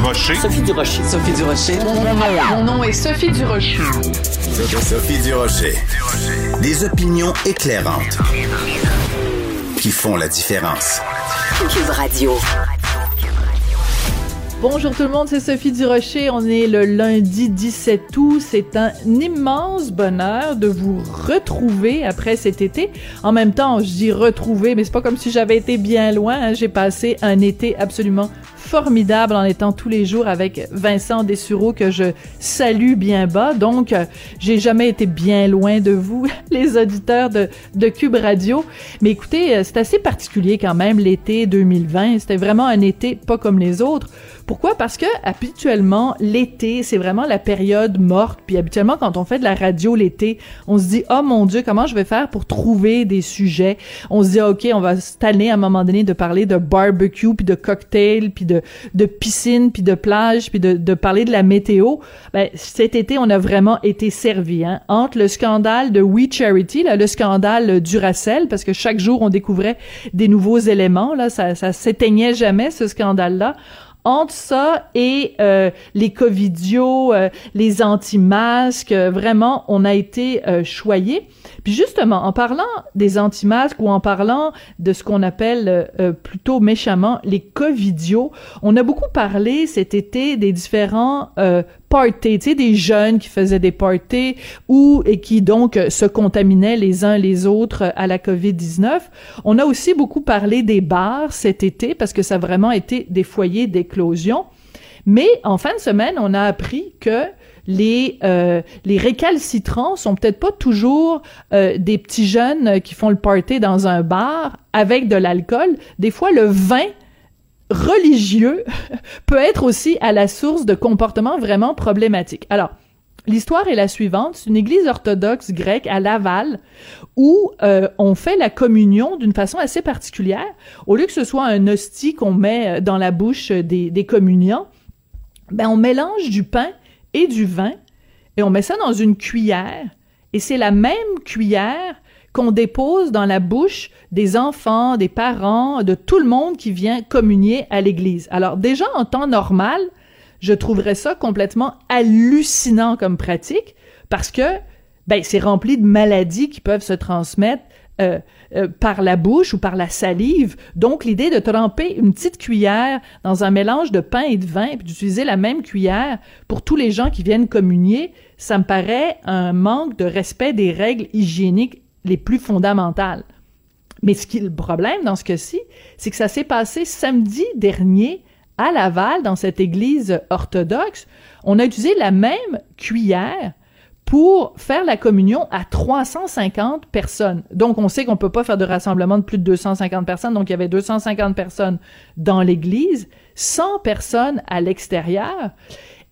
Durocher. Sophie Durocher. Sophie Durocher. Mon nom, est Sophie Durocher. Sophie Durocher. Des opinions éclairantes qui font la différence. Cube Radio. Bonjour tout le monde, c'est Sophie Durocher. On est le lundi 17 août. C'est un immense bonheur de vous retrouver après cet été. En même temps, je dis retrouver, mais c'est pas comme si j'avais été bien loin. hein. J'ai passé un été absolument formidable en étant tous les jours avec Vincent Dessureau que je salue bien bas. Donc, euh, j'ai jamais été bien loin de vous, les auditeurs de, Cube Radio. Mais écoutez, euh, c'est assez particulier quand même l'été 2020. C'était vraiment un été pas comme les autres. Pourquoi? Parce que habituellement, l'été, c'est vraiment la période morte. Puis habituellement, quand on fait de la radio l'été, on se dit, oh mon Dieu, comment je vais faire pour trouver des sujets? On se dit, OK, on va se tanner à un moment donné de parler de barbecue, puis de cocktail, puis de, de piscine, puis de plage, puis de, parler de la météo. Ben, cet été, on a vraiment été servi. Hein? Entre le scandale de We Charity, là, le scandale Duracell, parce que chaque jour, on découvrait des nouveaux éléments. Là, ça, ça s'éteignait jamais, ce scandale-là entre ça et euh, les covidios, euh, les anti-masques, euh, vraiment, on a été euh, choyés. Puis justement, en parlant des anti-masques ou en parlant de ce qu'on appelle euh, plutôt méchamment les covidios, on a beaucoup parlé cet été des différents parties, tu sais, des jeunes qui faisaient des parties ou et qui donc euh, se contaminaient les uns les autres euh, à la COVID-19. On a aussi beaucoup parlé des bars cet été parce que ça a vraiment été des foyers d'éclosion. Mais en fin de semaine, on a appris que les euh, les récalcitrants sont peut-être pas toujours euh, des petits jeunes qui font le party dans un bar avec de l'alcool. Des fois, le vin religieux peut être aussi à la source de comportements vraiment problématiques. Alors, L'histoire est la suivante. C'est une église orthodoxe grecque à Laval où euh, on fait la communion d'une façon assez particulière. Au lieu que ce soit un hostie qu'on met dans la bouche des, des communiants, ben on mélange du pain et du vin et on met ça dans une cuillère et c'est la même cuillère qu'on dépose dans la bouche des enfants, des parents, de tout le monde qui vient communier à l'église. Alors déjà en temps normal, je trouverais ça complètement hallucinant comme pratique parce que ben c'est rempli de maladies qui peuvent se transmettre euh, euh, par la bouche ou par la salive. Donc, l'idée de tremper une petite cuillère dans un mélange de pain et de vin, puis d'utiliser la même cuillère pour tous les gens qui viennent communier, ça me paraît un manque de respect des règles hygiéniques les plus fondamentales. Mais ce qui est le problème dans ce cas-ci, c'est que ça s'est passé samedi dernier à Laval, dans cette église orthodoxe. On a utilisé la même cuillère pour faire la communion à 350 personnes. Donc, on sait qu'on peut pas faire de rassemblement de plus de 250 personnes. Donc, il y avait 250 personnes dans l'église, 100 personnes à l'extérieur.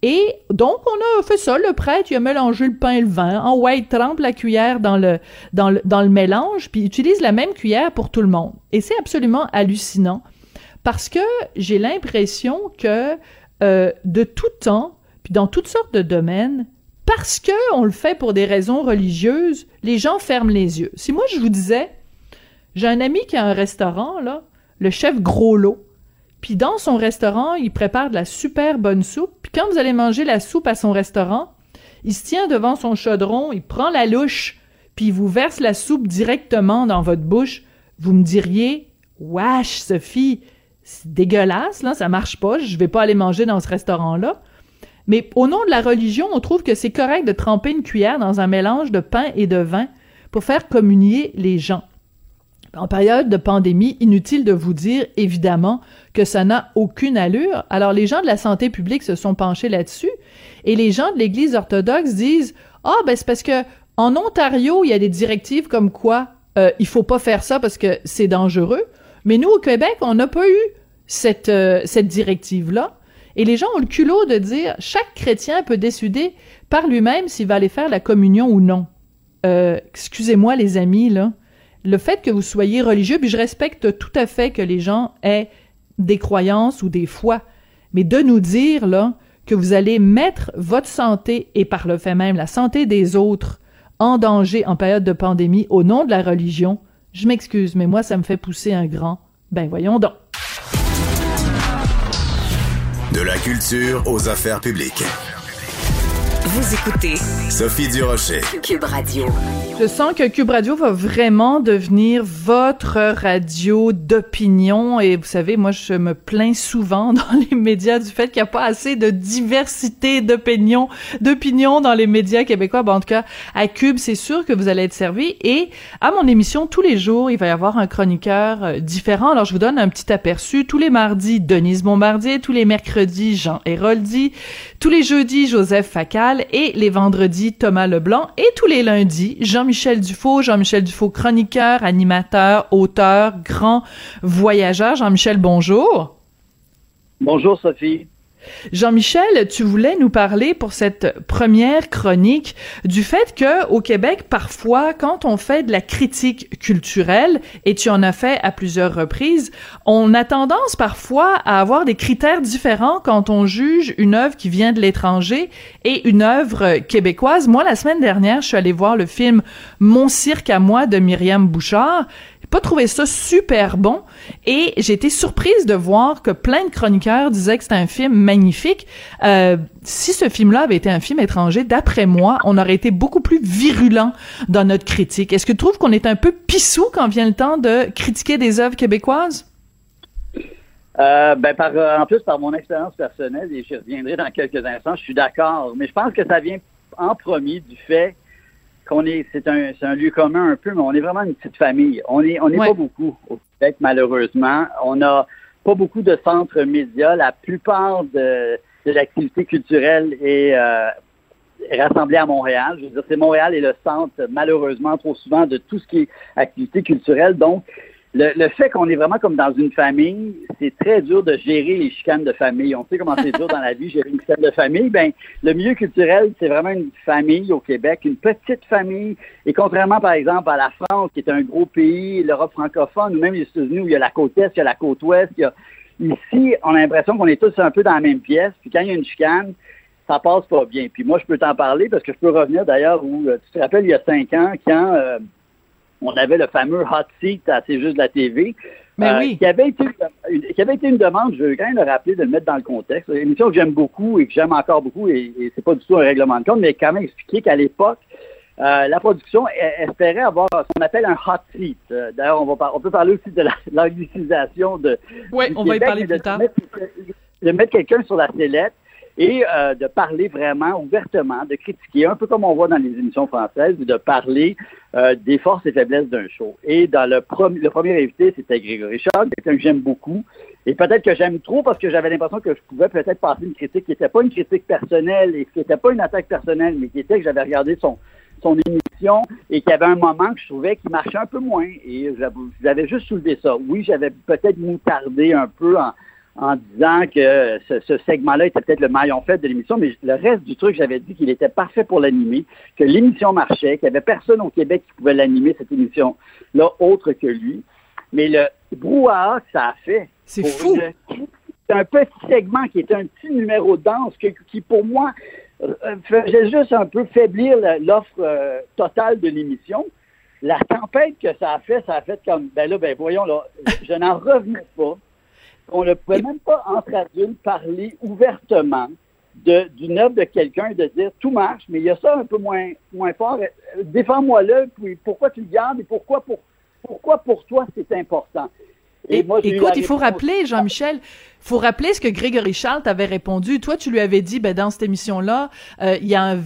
Et donc, on a fait ça. Le prêtre, il a mélangé le pain et le vin. En white, trempe la cuillère dans le, dans le, mélange, puis utilise la même cuillère pour tout le monde. Et c'est absolument hallucinant parce que j'ai l'impression que euh, de tout temps, puis dans toutes sortes de domaines, parce que on le fait pour des raisons religieuses, les gens ferment les yeux. Si moi je vous disais, j'ai un ami qui a un restaurant là, le chef Gros Lot, puis dans son restaurant, il prépare de la super bonne soupe, puis quand vous allez manger la soupe à son restaurant, il se tient devant son chaudron, il prend la louche, puis il vous verse la soupe directement dans votre bouche. Vous me diriez, wesh Sophie, c'est dégueulasse là, ça marche pas, je vais pas aller manger dans ce restaurant là. Mais au nom de la religion, on trouve que c'est correct de tremper une cuillère dans un mélange de pain et de vin pour faire communier les gens. En période de pandémie, inutile de vous dire, évidemment, que ça n'a aucune allure. Alors, les gens de la santé publique se sont penchés là-dessus et les gens de l'Église orthodoxe disent Ah, ben, c'est parce que en Ontario, il y a des directives comme quoi euh, il faut pas faire ça parce que c'est dangereux. Mais nous, au Québec, on n'a pas eu cette, euh, directive-là. Et les gens ont le culot de dire chaque chrétien peut décider par lui-même s'il va aller faire la communion ou non. Euh, excusez-moi, les amis, là. Le fait que vous soyez religieux, puis je respecte tout à fait que les gens aient des croyances ou des foi, mais de nous dire, là, que vous allez mettre votre santé et par le fait même la santé des autres en danger en période de pandémie au nom de la religion, je m'excuse, mais moi, ça me fait pousser un grand. Ben voyons donc. De la culture aux affaires publiques. Vous écoutez Sophie Durocher. Cube Radio. Je sens que Cube Radio va vraiment devenir votre radio d'opinion et vous savez, moi je me plains souvent dans les médias du fait qu'il n'y a pas assez de diversité d'opinions, d'opinions dans les médias québécois. Bon, en tout cas, à Cube, c'est sûr que vous allez être servi et à mon émission tous les jours, il va y avoir un chroniqueur euh, différent. Alors je vous donne un petit aperçu. Tous les mardis, Denise Bombardier, tous les mercredis, Jean Héroldi, tous les jeudis, Joseph Facal et les vendredis, Thomas Leblanc et tous les lundis, Jean-Michel Dufaux, Jean-Michel Dufaux, chroniqueur, animateur, auteur, grand voyageur. Jean-Michel, bonjour. Bonjour Sophie. Jean-Michel, tu voulais nous parler pour cette première chronique du fait que au Québec, parfois, quand on fait de la critique culturelle, et tu en as fait à plusieurs reprises, on a tendance parfois à avoir des critères différents quand on juge une œuvre qui vient de l'étranger et une œuvre québécoise. Moi, la semaine dernière, je suis allée voir le film Mon cirque à moi de Myriam Bouchard pas trouvé ça super bon et j'ai été surprise de voir que plein de chroniqueurs disaient que c'était un film magnifique. Euh, si ce film-là avait été un film étranger, d'après moi, on aurait été beaucoup plus virulent dans notre critique. Est-ce que tu trouves qu'on est un peu pissou quand vient le temps de critiquer des œuvres québécoises? Euh, ben par, en plus, par mon expérience personnelle, et je reviendrai dans quelques instants, je suis d'accord, mais je pense que ça vient en premier du fait qu'on est, c'est un, c'est un lieu commun un peu, mais on est vraiment une petite famille. On est, on n'est pas beaucoup au Québec, malheureusement. On n'a pas beaucoup de centres médias. La plupart de, de l'activité culturelle est, euh, rassemblée à Montréal. Je veux dire, c'est Montréal est le centre, malheureusement, trop souvent, de tout ce qui est activité culturelle. Donc, le, fait qu'on est vraiment comme dans une famille, c'est très dur de gérer les chicanes de famille. On sait comment c'est dur dans la vie, gérer une chicane de famille. Ben, le milieu culturel, c'est vraiment une famille au Québec, une petite famille. Et contrairement, par exemple, à la France, qui est un gros pays, l'Europe francophone, ou même les États-Unis, où il y a la côte est, il y a la côte ouest, il y a... ici, on a l'impression qu'on est tous un peu dans la même pièce. Puis quand il y a une chicane, ça passe pas bien. Puis moi, je peux t'en parler parce que je peux revenir d'ailleurs où, euh, tu te rappelles, il y a cinq ans, quand euh, on avait le fameux hot seat à C'est juste de la TV. Mais euh, oui. qui, avait été, qui avait été une demande, je veux quand même le rappeler, de le mettre dans le contexte. Une émission que j'aime beaucoup et que j'aime encore beaucoup, et, et c'est pas du tout un règlement de compte, mais quand même expliquer qu'à l'époque, euh, la production espérait avoir ce qu'on appelle un hot seat. Euh, d'ailleurs, on, va on peut parler aussi de l'anglicisation de. Oui, on va y parler plus tard. de mettre quelqu'un sur la sellette et euh, de parler vraiment ouvertement, de critiquer, un peu comme on voit dans les émissions françaises, de parler euh, des forces et faiblesses d'un show. Et dans le, le premier invité, c'était Grégory Charles, quelqu'un que j'aime beaucoup, et peut-être que j'aime trop parce que j'avais l'impression que je pouvais peut-être passer une critique qui n'était pas une critique personnelle et qui n'était pas une attaque personnelle, mais qui était que j'avais regardé son, son émission et qu'il y avait un moment que je trouvais qu'il marchait un peu moins. Et j'avais juste soulevé ça. Oui, j'avais peut-être moutardé un peu en, en disant que ce, segment-là était peut-être le maillon fait de l'émission, mais le reste du truc, j'avais dit qu'il était parfait pour l'animer, que l'émission marchait, qu'il n'y avait personne au Québec qui pouvait l'animer, cette émission-là, autre que lui. Mais le brouhaha que ça a fait... C'est fou! C'est un petit segment qui était un petit numéro de danse qui, pour moi, euh, faisait juste un peu faiblir l'offre euh, totale de l'émission. La tempête que ça a fait, ça a fait comme, ben là, ben voyons, là, je n'en revenais pas on ne pouvait même pas entre adultes parler ouvertement d'une œuvre de quelqu'un et de dire tout marche, mais il y a ça un peu moins, moins fort. Défends-moi-le, puis pourquoi tu le gardes et pourquoi pour, pourquoi pour toi c'est important? Et, écoute, il faut rappeler, Jean-Michel, faut rappeler ce que Grégory Charles t'avait répondu. Toi, tu lui avais dit, ben, dans cette émission-là, euh, il y a un,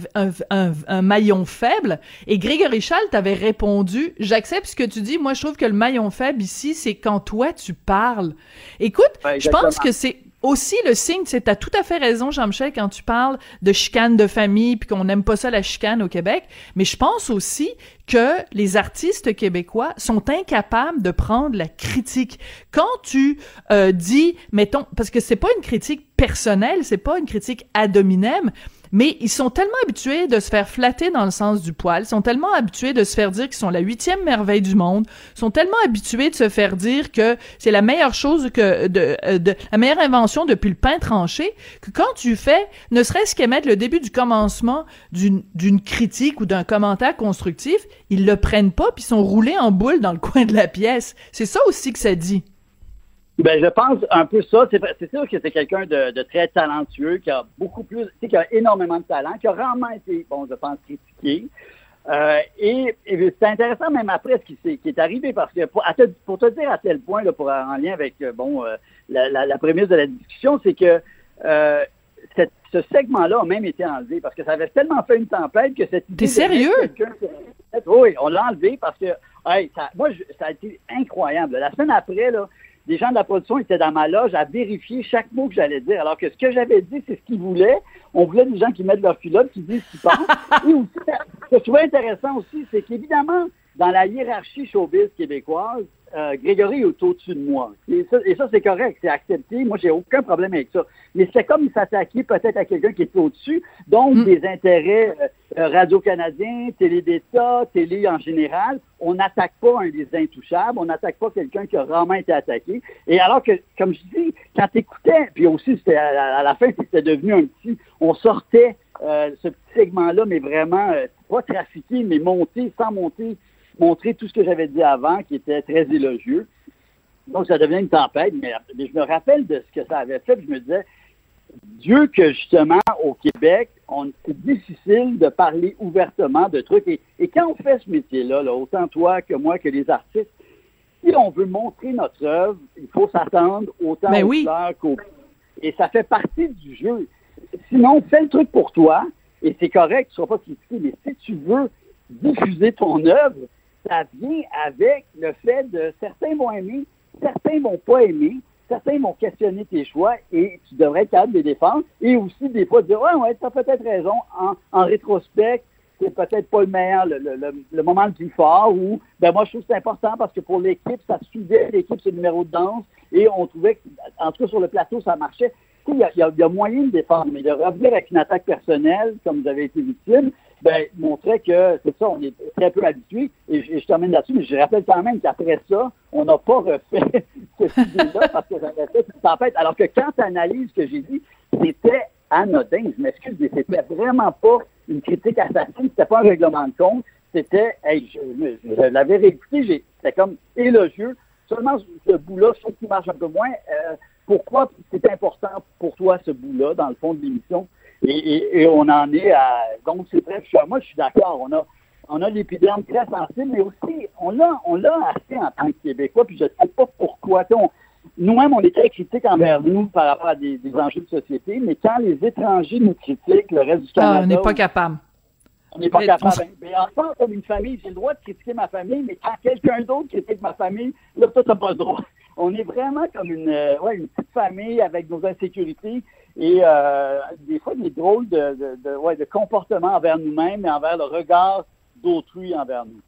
un, un, maillon faible. Et Grégory Charles t'avait répondu, j'accepte ce que tu dis. Moi, je trouve que le maillon faible ici, c'est quand toi, tu parles. Écoute, je pense que c'est aussi le signe, c'est as tout à fait raison, Jean-Michel, quand tu parles de chicane de famille, puis qu'on n'aime pas ça la chicane au Québec. Mais je pense aussi que les artistes québécois sont incapables de prendre la critique. Quand tu euh, dis, mettons, parce que c'est pas une critique personnelle, c'est pas une critique ad hominem, mais ils sont tellement habitués de se faire flatter dans le sens du poil, sont tellement habitués de se faire dire qu'ils sont la huitième merveille du monde, sont tellement habitués de se faire dire que c'est la meilleure chose que euh, la meilleure invention depuis le pain tranché, que quand tu fais, ne serait-ce qu'émettre le début du commencement d'une critique ou d'un commentaire constructif, ils le prennent pas puis sont roulés en boule dans le coin de la pièce. C'est ça aussi que ça dit. Ben, je pense un peu ça. C'est c'est sûr que c'est quelqu'un de, de très talentueux, qui a beaucoup plus, tu sais, qui a énormément de talent, qui a rarement été, bon, je pense, critiqué. Euh, et, et c'est intéressant même après ce qui, s'est- qui est arrivé parce que pour, à te, pour te dire à tel point, là, pour en lien avec euh, bon euh, la, la, la prémisse de la discussion, c'est que euh, cette- ce segment-là a même été enlevé parce que ça avait tellement fait une tempête que cette idée T'es sérieux? Oui, on l'a enlevé parce que hey, ça, moi, je- ça a été incroyable. La semaine après, là, des gens de la production étaient dans ma loge à vérifier chaque mot que j'allais dire. Alors que ce que j'avais dit, c'est ce qu'ils voulaient. On voulait des gens qui mettent leur culotte, qui disent ce qu'ils pensent. Et aussi, ce que je trouvais intéressant aussi, c'est qu'évidemment, dans la hiérarchie showbiz québécoise, euh, Grégory est au-dessus de moi. Et ça, c'est correct, c'est accepté. Moi, j'ai aucun problème avec ça. Mais c'est comme s'attaquer peut-être à quelqu'un qui est au-dessus, donc Mm. des intérêts euh, euh, Radio-Canadien, Télé d'État, Télé en général. On n'attaque pas un des intouchables, on n'attaque pas quelqu'un qui a rarement été attaqué. Et alors que, comme je dis, quand t'écoutais, puis aussi, c'était à, la- à la fin, c'était devenu un petit, on sortait euh, ce petit segment-là, mais vraiment, pas trafiqué, mais monté, sans monter, montrer tout ce que j'avais dit avant, qui était très élogieux. Donc, ça devient une tempête, mais, mais je me rappelle de ce que ça avait fait, puis je me disais, Dieu que justement, au Québec, on- c'est difficile de parler ouvertement de trucs. Et, et quand on fait ce métier-là, là, autant toi que moi que les artistes, si on veut montrer notre œuvre, il faut s'attendre autant Ben aux oui. qu'aux... Et ça fait partie du jeu. Sinon, fais le truc pour toi, et c'est correct, tu ne seras pas critiqué, mais si tu veux diffuser ton œuvre, ça vient avec le fait de certains vont aimer, certains vont pas aimer, certains vont questionner tes choix et tu devrais être capable de les défendre. Et aussi des fois dire ouais ouais t'as peut-être raison. En, en rétrospect c'est peut-être pas le meilleur le, le- moment le plus fort ou ben moi je trouve que c'est important parce que pour l'équipe ça suivait l'équipe le numéro de danse et on trouvait en tout cas sur le plateau ça marchait. Il y a- il y a moyen de défendre mais de revenir avec une attaque personnelle comme vous avez été victime ben, montrait que c'est ça, on est très peu habitué. Et, je- termine là-dessus, mais je rappelle quand même qu'après ça, on n'a pas refait cette idée-là parce que j'avais fait une tempête. Alors que quand tu analyses ce que j'ai dit, c'était anodin. Je m'excuse, mais c'était vraiment pas une critique assassine, c'était pas un règlement de compte. C'était, hey, je, l'avais réécouté, c'était comme élogieux. Seulement ce bout-là, je trouve qu'il marche un peu moins. Euh, pourquoi c'est important pour toi ce bout-là, dans le fond de l'émission? Et, et- et on en est à. Donc, c'est très. je- Moi, je suis d'accord. On a, on a l'épiderme très sensible, mais aussi, on l'a, on l'a assez en tant que Québécois, puis je ne sais pas pourquoi. Nous-mêmes, on est très critiques envers nous par rapport à des, des enjeux de société, mais quand les étrangers nous critiquent, le reste du Canada. Ah, on n'est pas capable. On n'est pas Mais capable. on- Mais en tant comme une famille, j'ai le droit de critiquer ma famille, mais quand quelqu'un d'autre critique ma famille, là, toi, t'as pas le droit. On est vraiment comme une, euh, ouais, une petite famille avec nos insécurités et euh, des fois des drôles de, de, ouais, de comportements envers nous-mêmes et envers le regard d'autrui envers nous.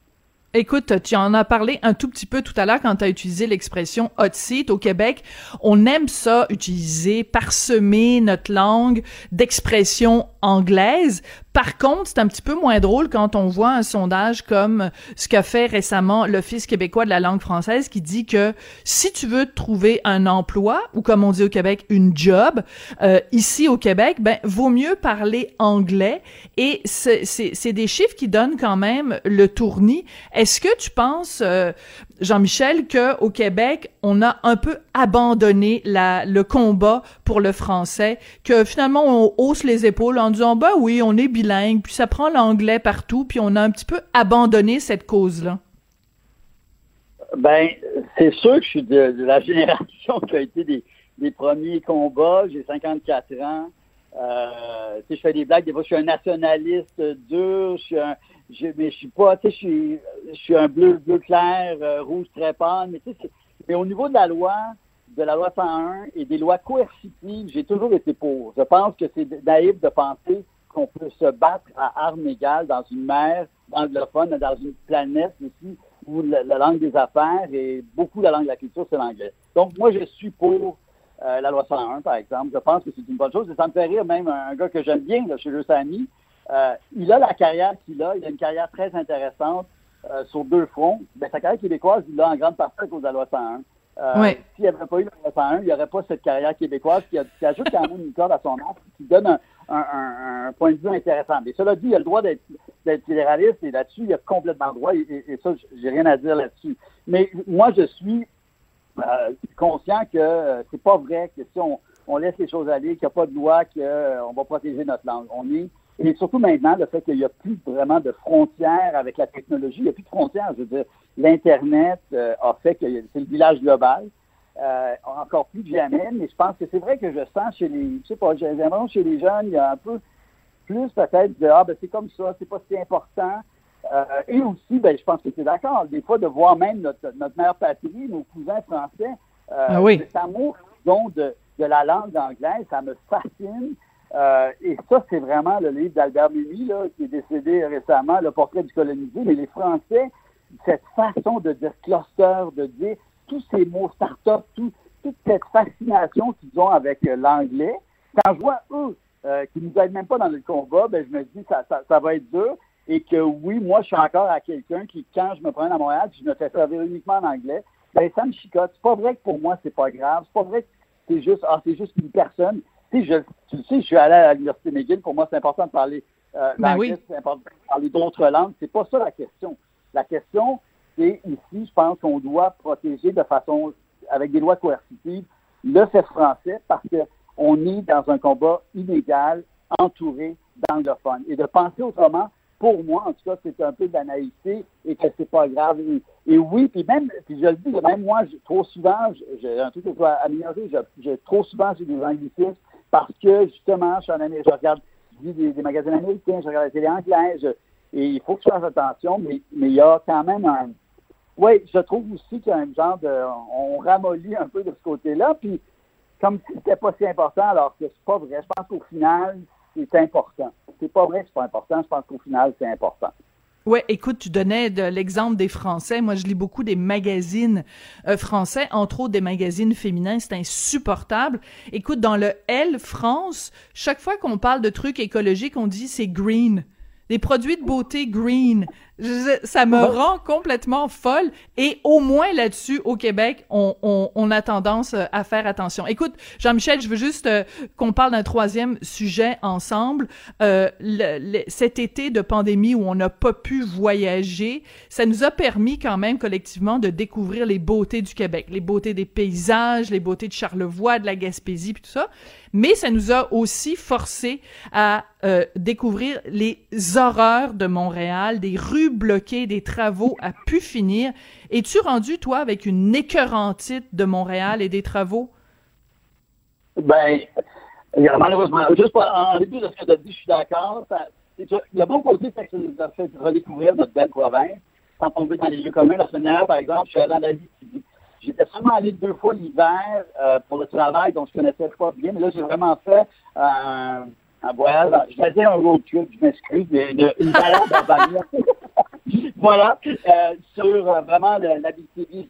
Écoute, tu en as parlé un tout petit peu tout à l'heure quand tu as utilisé l'expression hot seat au Québec. On aime ça utiliser, parsemer notre langue d'expressions anglaises. Par contre, c'est un petit peu moins drôle quand on voit un sondage comme ce qu'a fait récemment l'Office québécois de la langue française qui dit que si tu veux trouver un emploi ou comme on dit au Québec une job euh, ici au Québec, ben vaut mieux parler anglais et c'est des chiffres qui donnent quand même le tournis. Est-ce que tu penses, euh, Jean-Michel, que au Québec on a un peu abandonné la, le combat pour le français, que finalement on hausse les épaules en disant ben oui on est bilingue, puis ça prend l'anglais partout, puis on a un petit peu abandonné cette cause-là. Ben, c'est sûr que je suis de, la génération qui a été des, des premiers combats. J'ai 54 ans. Euh, je fais des blagues. Des fois, je suis un nationaliste dur. Je suis un, je, mais je suis pas, tu sais, je suis, je suis un bleu, bleu clair, euh, rouge très pâle. Mais mais au niveau de la loi, de la loi 101 et des lois coercitives, j'ai toujours été pour. Je pense que c'est naïf de penser qu'on peut se battre à armes égales dans une mer anglophone, dans une planète ici où la, la langue des affaires et beaucoup la langue de la culture, c'est l'anglais. Donc, moi, je suis pour euh, la loi 101, par exemple. Je pense que c'est une bonne chose. Et ça me fait rire même un, gars que j'aime bien, là, chez Le Samy. Euh, il a la carrière qu'il a. Il a une carrière très intéressante euh, sur deux fronts. Ben, sa carrière québécoise, il l'a en grande partie à cause de la loi 101. Euh, Ouais. S'il n'y avait pas eu loi 101, il n'y aurait pas cette carrière québécoise qui, a- qui ajoute quand même une corde à son arc, qui donne un, un- un- un point de vue intéressant. Mais cela dit, il a le droit d'être fédéraliste et là-dessus, il a complètement le droit et, et- et ça, j'ai rien à dire là-dessus. Mais moi, je suis euh, conscient que euh, c'est pas vrai que si on, on laisse les choses aller, qu'il n'y a pas de loi, qu'on va protéger notre langue. On est et surtout maintenant, le fait qu'il n'y a plus vraiment de frontières avec la technologie, il n'y a plus de frontières. Je veux dire, l'Internet euh, a fait que c'est le village global, euh, encore plus que jamais, mais je pense que c'est vrai que je sens chez les, je sais pas, j'ai l'impression chez les jeunes, il y a un peu plus peut-être de, ah ben c'est comme ça, c'est pas si important. Euh, et aussi, ben, je pense que c'est d'accord, des fois de voir même notre, notre mère patrie, nos cousins français, euh, Ah oui. cet amour qu'ils ont de, de la langue anglaise, ça me fascine. Euh, et ça, c'est vraiment le livre d'Albert Mimi, là, qui est décédé récemment, Le portrait du colonisé. Mais les Français, cette façon de dire cluster, de dire tous ces mots start-up, tout- toute cette fascination qu'ils ont avec euh, l'anglais, quand je vois eux euh, qui nous aident même pas dans le combat, ben, je me dis ça, ça, va être dur. Et que oui, moi, je suis encore à quelqu'un qui, quand je me promène à Montréal, je me fais servir uniquement en anglais, ben, ça me chicote. C'est pas vrai que pour moi, c'est pas grave. C'est pas vrai que c'est juste, ah, c'est juste une personne. Tu sais, je, tu le sais, je suis allé à l'Université McGill. Pour moi, c'est important de parler euh, Ben oui. c'est important de parler d'autres langues. C'est pas ça la question. La question, c'est ici, je pense qu'on doit protéger de façon, avec des lois coercitives, le fait français parce que on est dans un combat inégal, entouré d'anglophones. Et de penser autrement, pour moi, en tout cas, c'est un peu de la naïveté et que c'est pas grave. Et, et oui, puis même, puis je le dis, même moi, je- trop souvent, j'ai un truc que je dois améliorer, je, je- trop souvent, j'ai des anglicismes parce que, justement, je suis en Amérique, je regarde, je des, des magazines américains, je regarde la télé anglaise, et il faut que je fasse attention, mais, mais il y a quand même un, oui, je trouve aussi qu'il y a un genre de. On ramollit un peu de ce côté-là, puis comme si c'était pas si important, alors que c'est pas vrai. Je pense qu'au final, c'est important. C'est pas vrai que c'est pas important, je pense qu'au final, c'est important. Ouais, écoute, tu donnais de l'exemple des Français. Moi, je lis beaucoup des magazines euh, français, entre autres des magazines féminins. C'est insupportable. Écoute, dans le L France, chaque fois qu'on parle de trucs écologiques, on dit c'est green. Des produits de beauté green. Je- ça me rend complètement folle. Et au moins là-dessus, au Québec, on, on, on a tendance euh, à faire attention. Écoute, Jean-Michel, je veux juste euh, qu'on parle d'un troisième sujet ensemble. Euh, le- le- cet été de pandémie où on n'a pas pu voyager, ça nous a permis quand même collectivement de découvrir les beautés du Québec, les beautés des paysages, les beautés de Charlevoix, de la Gaspésie, puis tout ça. Mais ça nous a aussi forcé à euh, découvrir les horreurs de Montréal, des rues bloquées, des travaux à pu finir. Es-tu rendu, toi, avec une écœurantite de Montréal et des travaux? Ben, malheureusement, juste pour- en début de ce que tu as dit, je suis d'accord. Le bon côté, c'est que ça nous a fait redécouvrir notre belle province. Quand on veut dans les lieux communs, la semaine dernière, par exemple, je suis allé dans la vie. J'étais seulement allé deux fois l'hiver euh, pour le travail, donc je connaissais pas bien, mais là, j'ai vraiment fait euh, un voyage. Je vais dire un road trip, je m'excuse, mais une, balade en bagnole. voilà, euh, sur euh, vraiment l'Abitibi et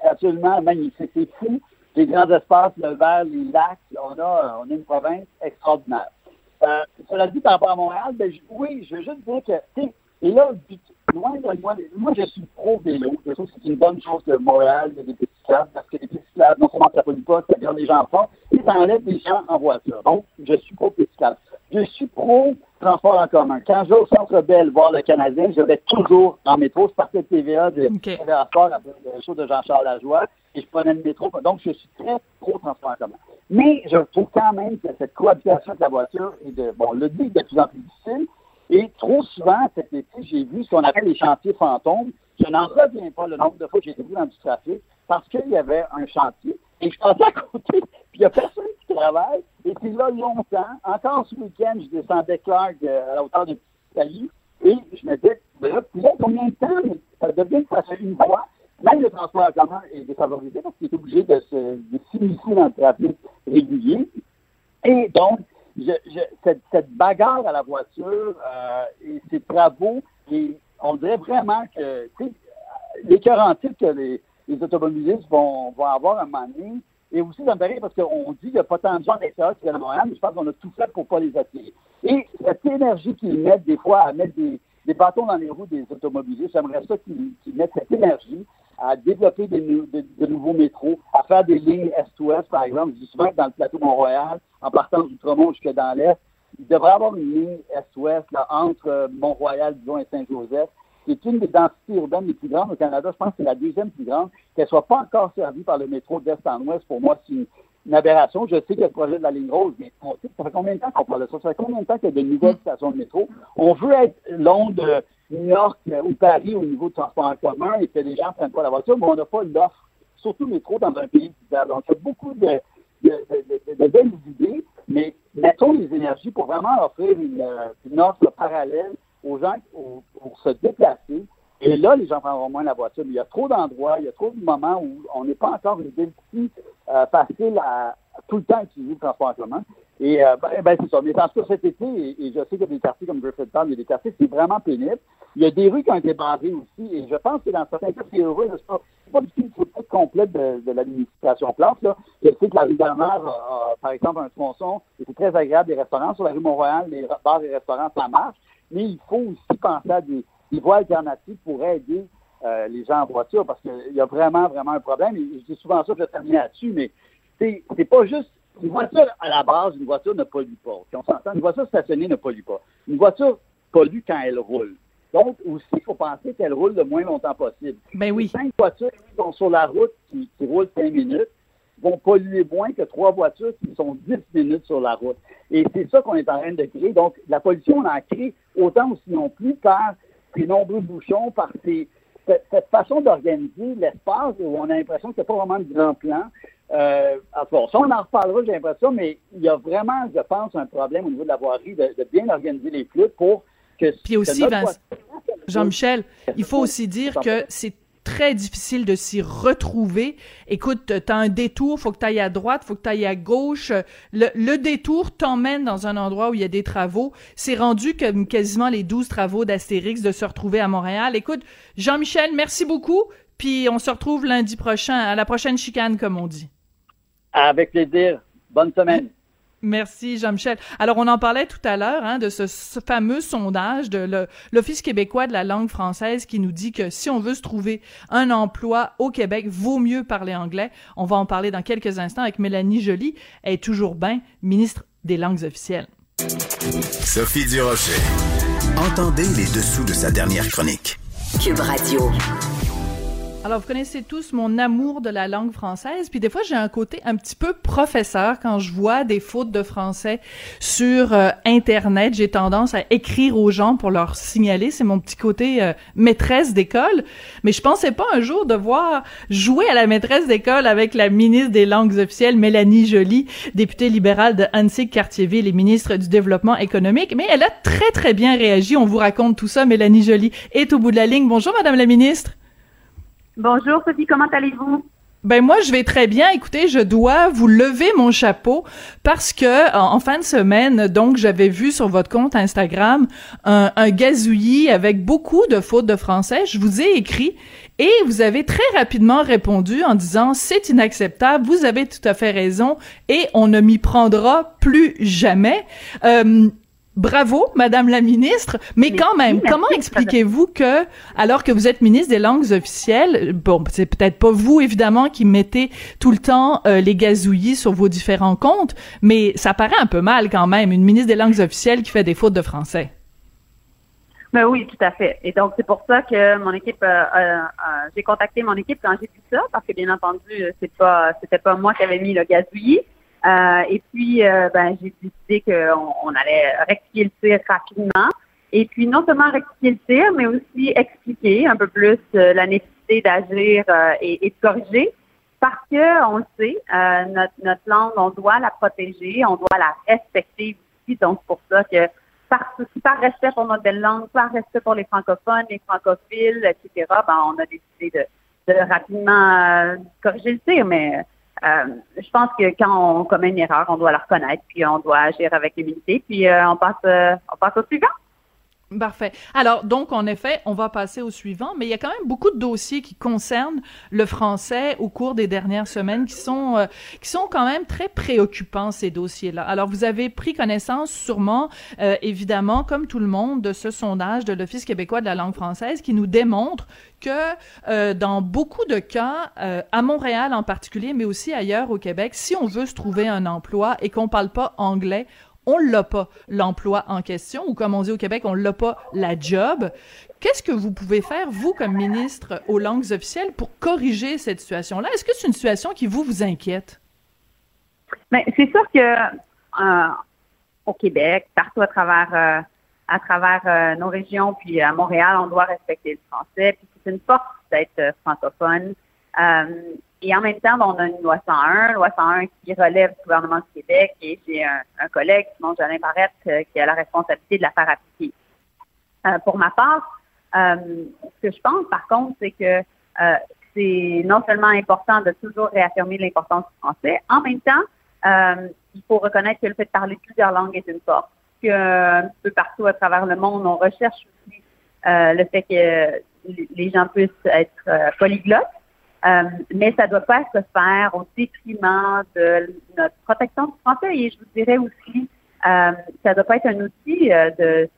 c'est absolument magnifique. C'est fou, les grands espaces, le vert, les lacs, on a, on a une province extraordinaire. Euh, cela dit, par rapport à Montréal, ben, oui, je veux juste dire que, et là, loin de moi, moi, je suis pro-vélo. Je trouve que c'est une bonne chose que Montréal, il a des petits parce que les petits clubs, non seulement ça pollue pas, ça garde les gens forts, et ça enlève les gens en voiture. Donc, je suis pro-petits. Je suis pro-transport en commun. Quand je vais au Centre Bell voir le Canadien, je vais toujours en métro. Je partais de TVA, de Ok. TVA Sport après le show de Jean-Charles Lajoie, et je prenais le métro. Donc, je suis très pro-transport en commun. Mais je trouve quand même que cette cohabitation de la voiture est de, bon, le dit de plus en plus difficile. Et trop souvent, cet été, j'ai vu ce qu'on appelle les chantiers fantômes. Je n'en reviens pas le nombre de fois que j'ai été vu dans du trafic parce qu'il y avait un chantier et je passais à côté, puis il n'y a personne qui travaille. Et puis là, longtemps, encore ce week-end, je descendais Clark euh, à la hauteur de Petit et je me disais, là, combien de temps? Ça devient que ça fait une fois. Même le transport en commun est défavorisé parce qu'il est obligé de se s'immiscer dans le trafic régulier. Et donc, je, je, cette, cette bagarre à la voiture euh, et ces travaux, et on dirait vraiment que sais, l'écœurantite que les, les automobilistes vont, avoir un moment donné, et aussi ça me paraît parce qu'on dit qu'il n'y a pas tant de gens à l'extérieur qui viennent à Montréal, mais je pense qu'on a tout fait pour ne pas les attirer. Et cette énergie qu'ils mettent des fois à mettre des, des bâtons dans les roues des automobilistes, j'aimerais ça qu'ils mettent cette énergie à développer de, nouveaux métros, à faire des lignes est-ouest, par exemple. Je dis souvent dans le plateau Mont-Royal, en partant du Tremont jusque dans l'est, il devrait y avoir une ligne est-ouest entre euh, Mont-Royal, disons, et Saint-Joseph, qui qui est une des densités urbaines les plus grandes au Canada, je pense que c'est la deuxième plus grande, qu'elle soit pas encore servie par le métro d'est en ouest, pour moi, c'est une, une aberration. Je sais qu'il y a le projet de la ligne rose, mais on, ça fait combien de temps qu'on parle de ça? Ça fait combien de temps qu'il y a de nouvelles stations de métro? On veut être Londres, New York euh, ou Paris au niveau de transport en commun et que les gens ne prennent pas la voiture, mais on n'a pas l'offre, surtout métro, dans un pays divers. Donc, il y a beaucoup de, de, de, de, belles idées, mais mettons les énergies pour vraiment offrir une, euh, une offre parallèle aux gens pour, se déplacer. Et là, les gens prendront moins la voiture. Mais il y a trop d'endroits, il y a trop de moments où on n'est pas encore une ville euh, facile à, tout le temps utiliser le transport en commun. Et euh, ben, ben, c'est ça. Mais en tout cas, cet été, et, je sais qu'il y a des quartiers comme Griffith il y a des quartiers, c'est vraiment pénible. Il y a des rues qui ont été barrées aussi, et je pense que dans certains cas, c'est heureux, c'est pas, pas du tout une politique complète de, de l'administration Plante. Là. Je sais que la rue d'Almar a, par exemple, un tronçon, c'est très agréable, des restaurants. Sur la rue Mont-Royal, les bars et restaurants, ça marche. Mais il faut aussi penser à des, des voies alternatives pour aider euh, les gens en voiture, parce qu'il y a vraiment, vraiment un problème. Et je dis souvent ça, je vais terminer là-dessus, mais c'est, c'est pas juste une voiture à la base, une voiture ne pollue pas. Si on s'entend, une voiture stationnée ne pollue pas. Une voiture pollue quand elle roule. Donc, aussi, il faut penser qu'elle roule le moins longtemps possible. Ben oui. Cinq voitures qui sont sur la route, qui, qui roulent cinq minutes, vont polluer moins que trois voitures qui sont dix minutes sur la route. Et c'est ça qu'on est en train de créer. Donc, la pollution, on en crée autant ou sinon plus par ces nombreux bouchons, par ces, cette, cette façon d'organiser l'espace où on a l'impression qu'il n'y a pas vraiment de grand plan. Euh, ça, on en reparlera, j'ai l'impression, mais il y a vraiment, je pense, un problème au niveau de la voirie de, de bien organiser les flux pour que... Puis aussi, Jean-Michel, il faut aussi dire que c'est très difficile de s'y retrouver. Écoute, t'as un détour, faut que tu ailles à droite, faut que tu ailles à gauche. Le, le détour t'emmène dans un endroit où il y a des travaux. C'est rendu comme quasiment les 12 travaux d'Astérix de se retrouver à Montréal. Écoute, Jean-Michel, merci beaucoup. Puis on se retrouve lundi prochain, à la prochaine chicane, comme on dit. Avec plaisir. Bonne semaine. Merci Jean-Michel. Alors on en parlait tout à l'heure hein, de ce, ce, fameux sondage de l'Office québécois de la langue française qui nous dit que si on veut se trouver un emploi au Québec, vaut mieux parler anglais. On va en parler dans quelques instants avec Mélanie Joly, elle est toujours bien ministre des langues officielles. Sophie Durocher. Entendez les dessous de sa dernière chronique. Cube Radio. Alors, vous connaissez tous mon amour de la langue française, puis des fois, j'ai un côté un petit peu professeur quand je vois des fautes de français sur euh, Internet. J'ai tendance à écrire aux gens pour leur signaler. C'est mon petit côté euh, maîtresse d'école. Mais je pensais pas un jour devoir jouer à la maîtresse d'école avec la ministre des langues officielles, Mélanie Joly, députée libérale de Annecy-Cartierville et ministre du Développement économique. Mais elle a très, très bien réagi. On vous raconte tout ça. Mélanie Joly est au bout de la ligne. Bonjour, Madame la ministre. Bonjour Sophie, comment allez-vous? Ben moi je vais très bien. Écoutez, je dois vous lever mon chapeau parce que en, fin de semaine, donc j'avais vu sur votre compte Instagram un, gazouillis avec beaucoup de fautes de français. Je vous ai écrit et vous avez très rapidement répondu en disant c'est inacceptable. Vous avez tout à fait raison et on ne m'y prendra plus jamais. Euh, Bravo, Madame la ministre. Mais quand même, merci, comment expliquez-vous que, alors que vous êtes ministre des langues officielles, bon, c'est peut-être pas vous évidemment qui mettez tout le temps euh, les gazouillis sur vos différents comptes, mais ça paraît un peu mal quand même, une ministre des langues officielles qui fait des fautes de français. Ben oui, tout à fait. Et donc c'est pour ça que mon équipe, euh, euh, j'ai contacté mon équipe quand j'ai vu ça, parce que bien entendu, c'est pas, c'était pas moi qui avais mis le gazouillis. Euh, et puis, euh, ben, j'ai décidé qu'on on allait rectifier le tir rapidement. Et puis, non seulement rectifier le tir, mais aussi expliquer un peu plus euh, la nécessité d'agir et, et, de corriger. Parce que, on le sait, notre, notre langue, on doit la protéger, on doit la respecter aussi. Donc, c'est pour ça que par, par respect pour notre belle langue, par respect pour les francophones, les francophiles, etc., ben, on a décidé de, de rapidement corriger le tir, mais euh, je pense que quand on commet une erreur, on doit la reconnaître, puis on doit agir avec humilité, puis euh, on passe, euh, on passe au suivant. Parfait. Alors, donc, en effet, on va passer au suivant, mais il y a quand même beaucoup de dossiers qui concernent le français au cours des dernières semaines qui sont, euh, qui sont quand même très préoccupants, ces dossiers-là. Alors, vous avez pris connaissance, sûrement, euh, évidemment, comme tout le monde, de ce sondage de l'Office québécois de la langue française qui nous démontre que euh, dans beaucoup de cas, euh, à Montréal en particulier, mais aussi ailleurs au Québec, si on veut se trouver un emploi et qu'on parle pas anglais, on l'a pas l'emploi en question, ou comme on dit au Québec, on l'a pas la job. Qu'est-ce que vous pouvez faire, vous, comme ministre aux langues officielles, pour corriger cette situation-là? Est-ce que c'est une situation qui vous, inquiète? Ben, c'est sûr que euh, Québec, partout à travers euh, euh, nos régions, puis à Montréal, on doit respecter le français. Puis c'est une force d'être francophone. Et en même temps, on a une loi 101, loi 101 qui relève du gouvernement du Québec. Et j'ai un, collègue, Simon Jolin Barrette, qui a la responsabilité de la faire appliquer. pour ma part, ce que je pense, par contre, c'est que c'est non seulement important de toujours réaffirmer l'importance du français, en même temps, euh, il faut reconnaître que le fait de parler plusieurs langues est une force. Que un peu partout à travers le monde, on recherche aussi euh, le fait que les gens puissent être euh, polyglottes. Euh, mais ça ne doit pas se faire au détriment de notre protection du français. Et je vous dirais aussi, euh, ça ne doit pas être un outil de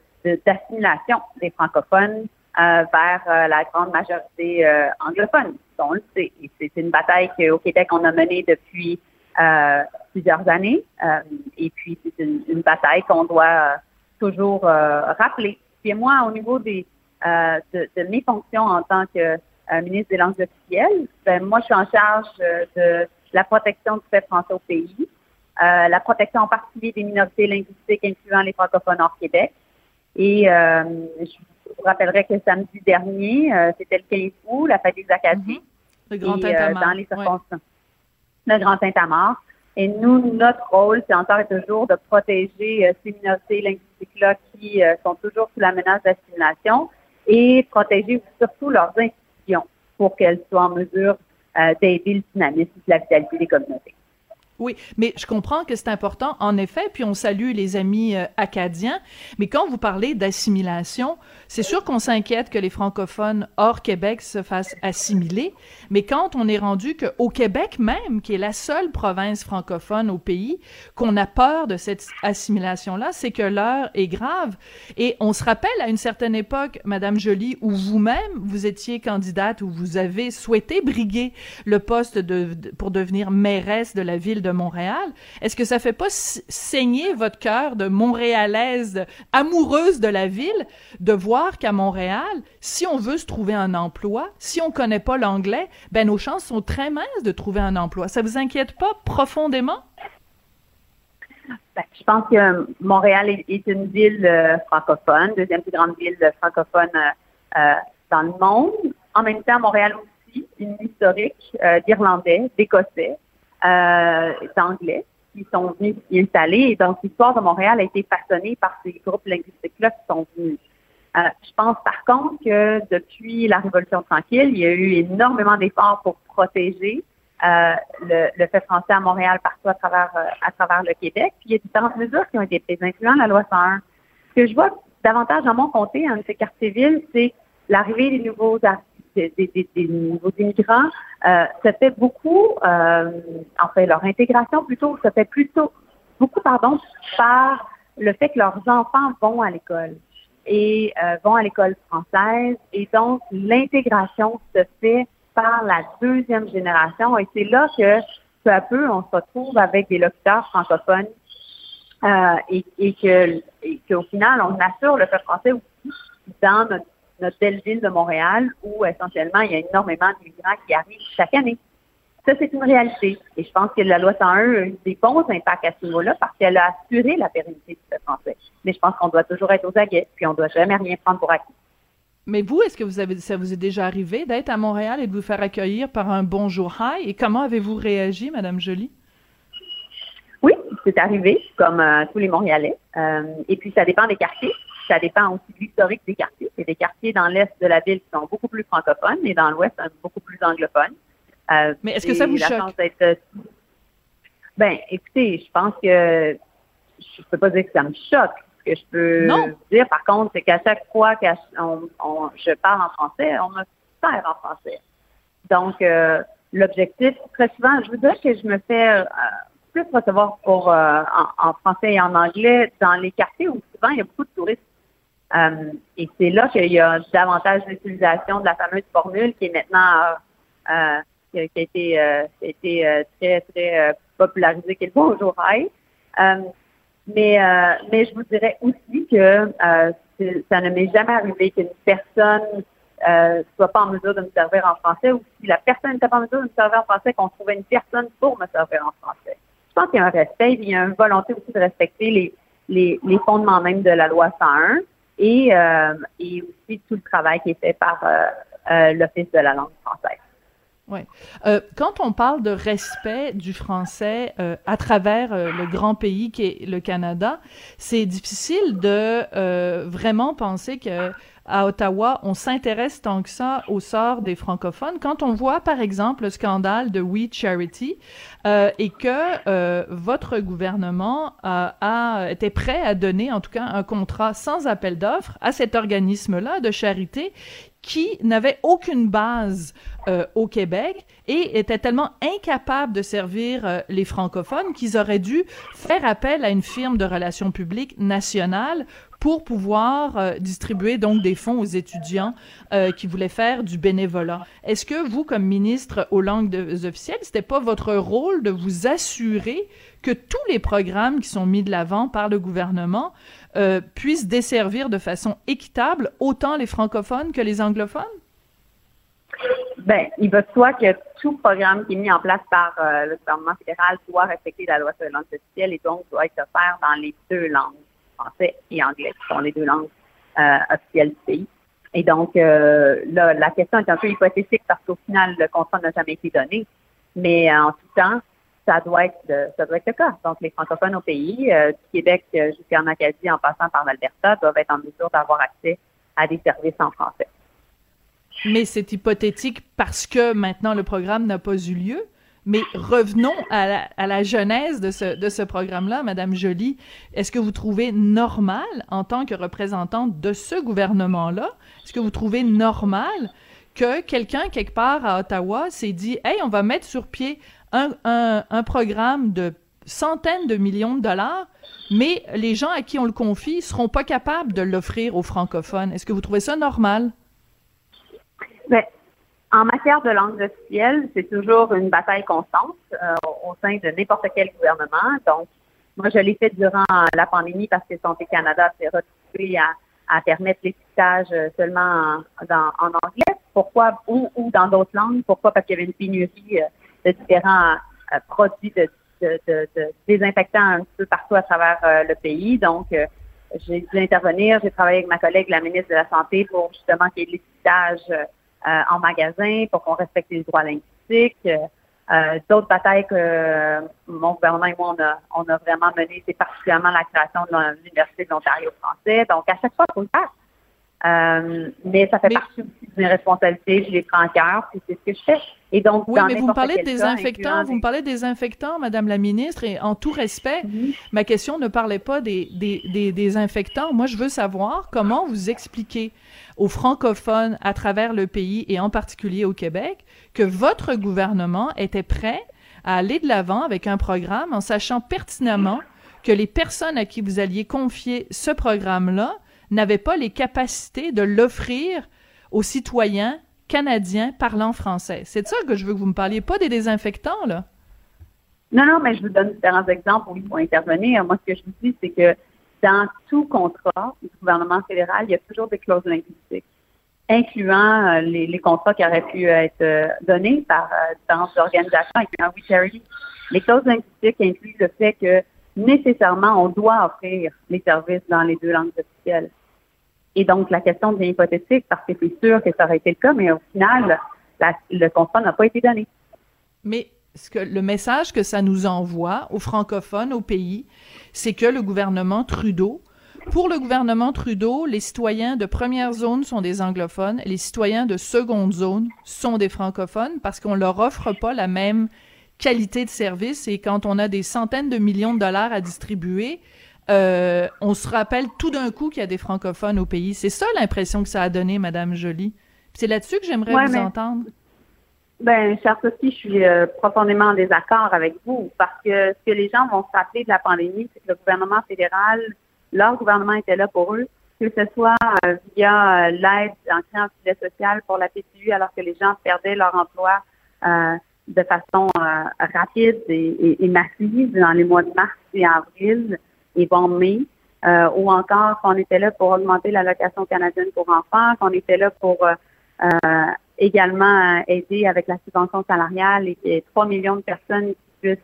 d'assimilation des francophones vers la grande majorité anglophone. On le sait. C'est une bataille qu'au Québec, on a menée depuis euh, plusieurs années. Euh, et puis, c'est une, bataille qu'on doit euh, toujours rappeler. Puis moi, au niveau des, de, de, mes fonctions en tant que ministre des langues officielles, ben, moi, je suis en charge de la protection du fait français au pays, la protection en particulier des minorités linguistiques incluant les francophones hors Québec. Et je vous rappellerai que samedi dernier, c'était le 15 août, la fête des Acadiens. Mm-hmm. Le grand et, dans les circonstances le Grand Saint-Amand. Et nous, notre rôle, c'est encore et toujours de protéger euh, ces minorités linguistiques-là qui euh, sont toujours sous la menace d'assimilation et protéger surtout leurs institutions pour qu'elles soient en mesure euh, d'aider le dynamisme et la vitalité des communautés. Oui, mais je comprends que c'est important, en effet, puis on salue les amis euh, acadiens, mais quand vous parlez d'assimilation, c'est sûr qu'on s'inquiète que les francophones hors Québec se fassent assimiler, mais quand on est rendu qu'au Québec même, qui est la seule province francophone au pays, qu'on a peur de cette assimilation-là, c'est que l'heure est grave. Et on se rappelle à une certaine époque, Madame Joly, où vous-même, vous étiez candidate, où vous avez souhaité briguer le poste de, pour devenir mairesse de la ville de Montréal, est-ce que ça fait pas saigner votre cœur de montréalaise amoureuse de la ville de voir qu'à Montréal, si on veut se trouver un emploi, si on connaît pas l'anglais, ben nos chances sont très minces de trouver un emploi. Ça vous inquiète pas profondément? Ben, je pense que Montréal est, une ville euh, francophone, deuxième plus grande ville francophone euh, euh, dans le monde. En même temps, Montréal aussi une historique d'Irlandais, d'Écossais, euh, d'anglais qui sont venus s'y installer. Et donc, l'histoire de Montréal a été façonnée par ces groupes linguistiques-là qui sont venus. Euh, je pense par contre que depuis la Révolution tranquille, il y a eu énormément d'efforts pour protéger euh, le, le, fait français à Montréal partout à travers euh, à travers le Québec. Puis il y a différentes mesures qui ont été prises, incluant la loi 101. Ce que je vois davantage dans mon comté, en ces quartiers villes, c'est l'arrivée des nouveaux des, des, des, nouveaux immigrants. Euh, se fait beaucoup, euh, en fait, leur intégration plutôt, se fait plutôt beaucoup, pardon, par le fait que leurs enfants vont à l'école et euh, vont à l'école française. Et donc l'intégration se fait par la deuxième génération. Et c'est là que peu à peu on se retrouve avec des locuteurs francophones euh, et, et que et qu'au final on assure le fait français aussi dans notre notre belle ville de Montréal où essentiellement il y a énormément d'immigrants qui arrivent chaque année. Ça, c'est une réalité. Et je pense que la loi 101 a eu des bons impacts à ce niveau-là parce qu'elle a assuré la pérennité du fait français. Mais je pense qu'on doit toujours être aux aguets, puis on ne doit jamais rien prendre pour acquis. Mais vous, est-ce que vous avez, ça vous est déjà arrivé d'être à Montréal et de vous faire accueillir par un bonjour hi? Et comment avez-vous réagi, Madame Jolie? Oui, c'est arrivé, comme euh, tous les Montréalais. Euh, et puis, ça dépend des quartiers ça dépend aussi de l'historique des quartiers. C'est des quartiers dans l'est de la ville qui sont beaucoup plus francophones et dans l'ouest beaucoup plus anglophones. Euh, Mais est-ce que ça vous choque? Euh, ben, écoutez, je pense que je peux pas dire que ça me choque. Ce que je peux dire, par contre, c'est qu'à chaque fois que je parle en français, on me sert en français. Donc, euh, l'objectif, très souvent, je vous dis que je me fais plus recevoir pour en, en, français et en anglais dans les quartiers où souvent il y a beaucoup de touristes euh, et c'est là qu'il y a davantage d'utilisation de la fameuse formule qui est maintenant euh, qui, a, été, euh, qui a été très, très popularisée, qui est le bonjour. Mais, euh, mais je vous dirais aussi que euh, ça ne m'est jamais arrivé qu'une personne euh, soit pas en mesure de me servir en français ou si la personne n'était pas en mesure de me servir en français, qu'on trouvait une personne pour me servir en français. Je pense qu'il y a un respect, il y a une volonté aussi de respecter les, les, les fondements même de la loi 101 et, euh, et aussi tout le travail qui est fait par euh, euh, l'Office de la langue française. Oui. Euh, quand on parle de respect du français euh, à travers euh, le grand pays qui est le Canada, c'est difficile de euh, vraiment penser que à Ottawa, on s'intéresse tant que ça au sort des francophones. Quand on voit, par exemple, le scandale de We Charity euh, et que euh, votre gouvernement a, a était prêt à donner, en tout cas, un contrat sans appel d'offres à cet organisme-là de charité qui n'avait aucune base euh, au Québec et était tellement incapable de servir euh, les francophones qu'ils auraient dû faire appel à une firme de relations publiques nationale pour pouvoir euh, distribuer donc des fonds aux étudiants qui voulaient faire du bénévolat. Est-ce que vous, comme ministre aux langues de, officielles, c'était pas votre rôle de vous assurer que tous les programmes qui sont mis de l'avant par le gouvernement euh, puissent desservir de façon équitable autant les francophones que les anglophones? Ben, il va de soi que tout programme qui est mis en place par euh, le gouvernement fédéral doit respecter la loi sur les langues officielles et donc doit être offert dans les deux langues, français et anglais, qui sont les deux langues euh, officielles du pays. Et donc, euh, là, la question est un peu hypothétique parce qu'au final, le contrat n'a jamais été donné. Mais en tout temps, ça doit être le, ça doit être le cas. Donc, les francophones au pays, euh, du Québec euh, jusqu'en Acadie, en passant par l'Alberta, doivent être en mesure d'avoir accès à des services en français. Mais c'est hypothétique parce que maintenant le programme n'a pas eu lieu. Mais revenons à la, genèse de ce, de ce programme-là, Madame Joly. Est-ce que vous trouvez normal, en tant que représentante de ce gouvernement-là, est-ce que vous trouvez normal que quelqu'un, quelque part à Ottawa, s'est dit « Hey, on va mettre sur pied un, programme de centaines de millions de dollars, mais les gens à qui on le confie seront pas capables de l'offrir aux francophones. » Est-ce que vous trouvez ça normal? Ben, en matière de langue officielle, c'est toujours une bataille constante euh, au sein de n'importe quel gouvernement. Donc, moi, je l'ai fait durant la pandémie parce que Santé Canada s'est retrouvé à, permettre l'étiquetage seulement en, anglais. Pourquoi? Ou, ou dans d'autres langues? Pourquoi? Parce qu'il y avait une pénurie euh, de différents euh, produits de, de, de, de, désinfectants un peu partout à travers euh, le pays. Donc, euh, j'ai dû intervenir. J'ai travaillé avec ma collègue, la ministre de la Santé, pour justement qu'il y ait de l'étiquetage euh, en magasin pour qu'on respecte les droits linguistiques. Euh, D'autres batailles que euh, mon gouvernement et moi, on a, on a vraiment mené, c'est particulièrement la création de l'Université de l'Ontario français. Donc, à chaque fois, il faut le faire. Euh, mais ça fait Mais- partie aussi de mes responsabilités, je les prends en cœur, puis c'est ce que je fais. Et donc, Oui, mais vous me parlez de désinfectants, vous me parlez de désinfectants, Madame la ministre, et en tout respect, ma question ne parlait pas des, des, des désinfectants. Moi, je veux savoir comment vous expliquez aux francophones à travers le pays, et en particulier au Québec, que votre gouvernement était prêt à aller de l'avant avec un programme en sachant pertinemment que les personnes à qui vous alliez confier ce programme-là n'avaient pas les capacités de l'offrir aux citoyens canadiens parlant français. C'est de ça que je veux que vous me parliez, pas des désinfectants, là. Non, non, mais je vous donne différents exemples où il faut intervenir. Moi, ce que je vous dis, c'est que dans tout contrat du gouvernement fédéral, il y a toujours des clauses linguistiques, incluant euh, les, les contrats qui auraient pu être euh, donnés par euh, différentes organisations, incluant We. Les clauses linguistiques incluent le fait que nécessairement, on doit offrir les services dans les deux langues officielles. Et donc, la question devient hypothétique parce que c'est sûr que ça aurait été le cas, mais au final, le contrat n'a pas été donné. Mais ce que, le message que ça nous envoie aux francophones, au pays, c'est que le gouvernement Trudeau, pour le gouvernement Trudeau, les citoyens de première zone sont des anglophones, les citoyens de seconde zone sont des francophones parce qu'on leur offre pas la même qualité de service et quand on a des centaines de millions de dollars à distribuer, euh, on se rappelle tout d'un coup qu'il y a des francophones au pays. C'est ça l'impression que ça a donné, Madame Joly. Puis C'est là-dessus que j'aimerais Ouais, vous mais- entendre. Ben, chère Sophie, je suis euh, profondément en désaccord avec vous parce que ce que les gens vont se rappeler de la pandémie, c'est que le gouvernement fédéral, leur gouvernement était là pour eux, que ce soit euh, via l'aide en créant un filet social pour la PCU alors que les gens perdaient leur emploi de façon rapide et, et- et massive dans les mois de mars et avril, et bon mai, euh, ou encore qu'on était là pour augmenter l'allocation canadienne pour enfants, qu'on était là pour euh, également aider avec la subvention salariale et, et 3 millions de personnes qui puissent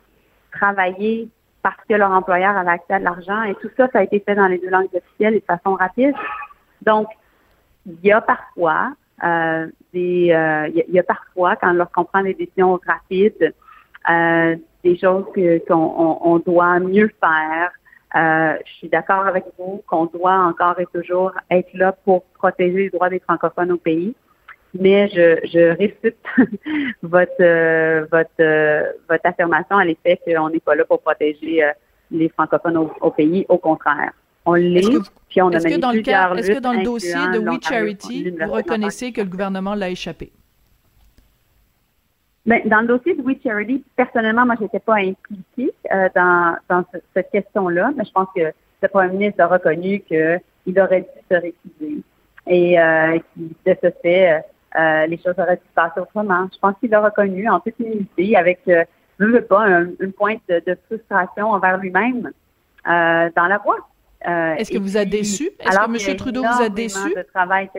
travailler parce que leur employeur avait accès à de l'argent. Et tout ça, ça a été fait dans les deux langues officielles et de façon rapide. Donc, il y a parfois euh, des, euh, il y, a parfois quand lorsqu'on prend des décisions rapides, euh, des choses qu'on on, doit mieux faire. Je suis d'accord avec vous qu'on doit encore et toujours être là pour protéger les droits des francophones au pays mais je, je récite votre, votre, votre affirmation à l'effet qu'on n'est pas là pour protéger les francophones au pays. Au contraire, on l'est. Puis on a est-ce que dans le cas, est-ce que dans le dossier de We Charity, vous reconnaissez que le gouvernement l'a échappé? Bien, dans le dossier de We Charity, personnellement, moi, je n'étais pas impliquée euh, dans, dans cette question-là, mais je pense que le premier ministre a reconnu qu'il aurait dû se récuser et euh, de ce fait, euh, les choses auraient dû se passer autrement. Je pense qu'il l'a reconnu en toute humilité, avec, je ne veux pas, une pointe de, de frustration envers lui-même dans la. Euh, Est-ce que vous a déçu? Est-ce que M. Trudeau vous a déçu? De travail,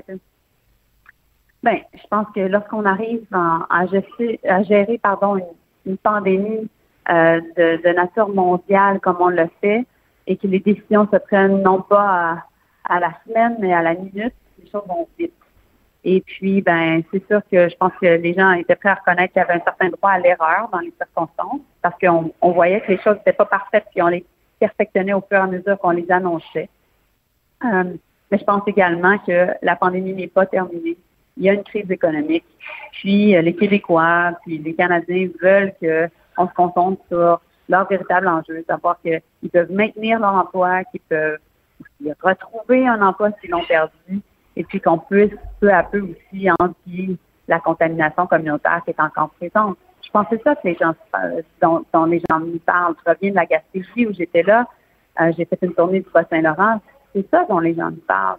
ben, je pense que lorsqu'on arrive à, gérer, à gérer pardon, une, pandémie euh, de, nature mondiale comme on le fait et que les décisions se prennent non pas à, la semaine, mais à la minute, les choses vont vite. Et puis, ben, c'est sûr que je pense que les gens étaient prêts à reconnaître qu'il y avait un certain droit à l'erreur dans les circonstances parce qu'on on voyait que les choses n'étaient pas parfaites puis on les perfectionner au fur et à mesure qu'on les annonçait. Euh, mais je pense également que la pandémie n'est pas terminée. Il y a une crise économique. Puis euh, les Québécois, puis les Canadiens veulent qu'on se concentre sur leur véritable enjeu, savoir qu'ils peuvent maintenir leur emploi, qu'ils peuvent retrouver un emploi s'ils l'ont perdu, et puis qu'on puisse peu à peu aussi endiguer la contamination communautaire qui est encore présente. Je pense que c'est ça que les gens, dont, les gens me parlent. Je reviens de la Gaspésie où j'étais là. Euh, j'ai fait une tournée du Bas-Saint-Laurent. C'est ça dont les gens me parlent.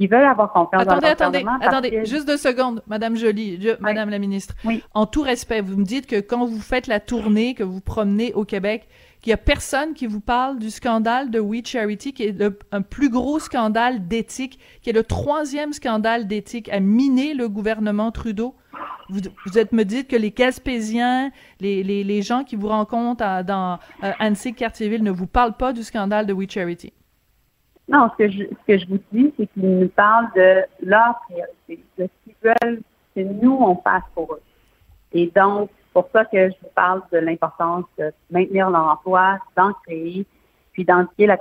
Ils veulent avoir confiance attendez, dans le Attendez, attendez, juste deux secondes, Madame Jolie, Madame la ministre. Oui. En tout respect, vous me dites que quand vous faites la tournée, que vous promenez au Québec, qu'il y a personne qui vous parle du scandale de We Charity, qui est le, un plus gros scandale d'éthique, qui est le troisième scandale d'éthique à miner le gouvernement Trudeau. Vous, vous êtes me dites que les Gaspésiens, les, les, les gens qui vous rencontrent dans euh, Annecy, Cartierville, ne vous parlent pas du scandale de We Charity. Non, ce que je, ce que je vous dis, c'est qu'ils nous parlent de leur priorité, de ce qu'ils veulent que nous, on fasse pour eux. Et donc, pour ça que je vous parle de l'importance de maintenir leur emploi, d'en créer, puis d'endiguer la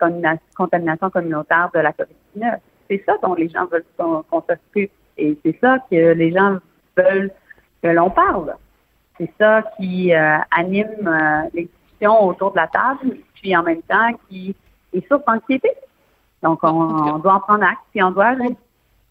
contamination communautaire de la COVID-19. C'est ça dont les gens veulent qu'on s'occupe. Et c'est ça que les gens veulent que l'on parle. C'est ça qui euh, anime euh, les discussions autour de la table, puis en même temps qui est source d'anxiété. Donc, on, doit en prendre acte, puis on doit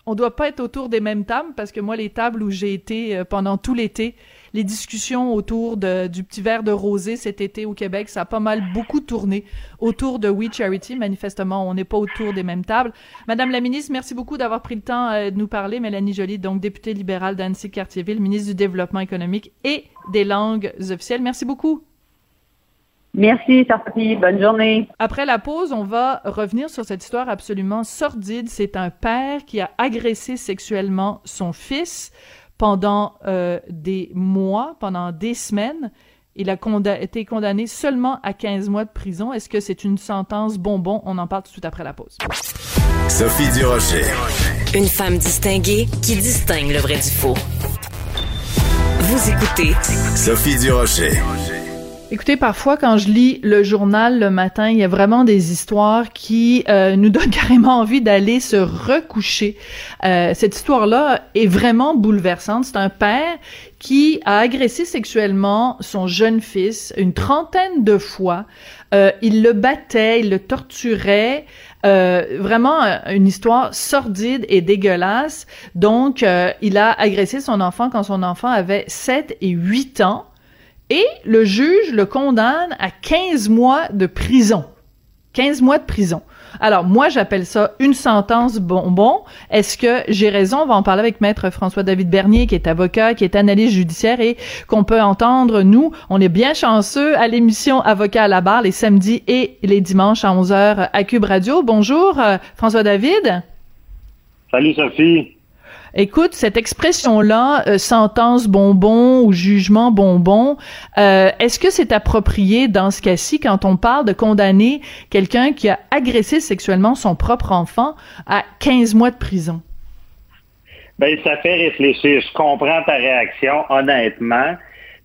on doit pas être autour des mêmes tables parce que moi, les tables où j'ai été euh, pendant tout l'été, les discussions autour de, du petit verre de rosé cet été au Québec, ça a pas mal beaucoup tourné autour de We Charity. Manifestement, on n'est pas autour des mêmes tables. Madame la ministre, merci beaucoup d'avoir pris le temps euh, de nous parler. Mélanie Joly, donc députée libérale d'Annecy-Cartierville, ministre du Développement économique et des langues officielles. Merci beaucoup. Merci, Sophie. Bonne journée. Après la pause, on va revenir sur cette histoire absolument sordide. C'est un père qui a agressé sexuellement son fils pendant euh, des mois, pendant des semaines. Il a été condamné seulement à 15 mois de prison. Est-ce que c'est une sentence bonbon? On en parle tout de suite après la pause. Sophie Durocher. Une femme distinguée qui distingue le vrai du faux. Vous écoutez Sophie Durocher. Écoutez, parfois quand je lis le journal le matin, il y a vraiment des histoires qui euh, nous donnent carrément envie d'aller se recoucher. Euh, cette histoire-là est vraiment bouleversante. C'est un père qui a agressé sexuellement son jeune fils une trentaine de fois. Euh, il le battait, il le torturait. vraiment une histoire sordide et dégueulasse. Donc, il a agressé son enfant quand son enfant avait 7 et 8 ans. Et le juge le condamne à 15 mois de prison. 15 mois de prison. Alors, moi, j'appelle ça une sentence bonbon. Est-ce que j'ai raison? On va en parler avec Maître François-David Bernier, qui est avocat, qui est analyste judiciaire et qu'on peut entendre, nous. On est bien chanceux à l'émission Avocat à la barre les samedis et les dimanches à 11h à Cube Radio. Bonjour, euh, François-David. Salut, Sophie. Écoute, cette expression-là, euh, sentence bonbon ou jugement bonbon, euh, est-ce que c'est approprié dans ce cas-ci quand on parle de condamner quelqu'un qui a agressé sexuellement son propre enfant à 15 mois de prison? Ben, ça fait réfléchir. Je comprends ta réaction, honnêtement.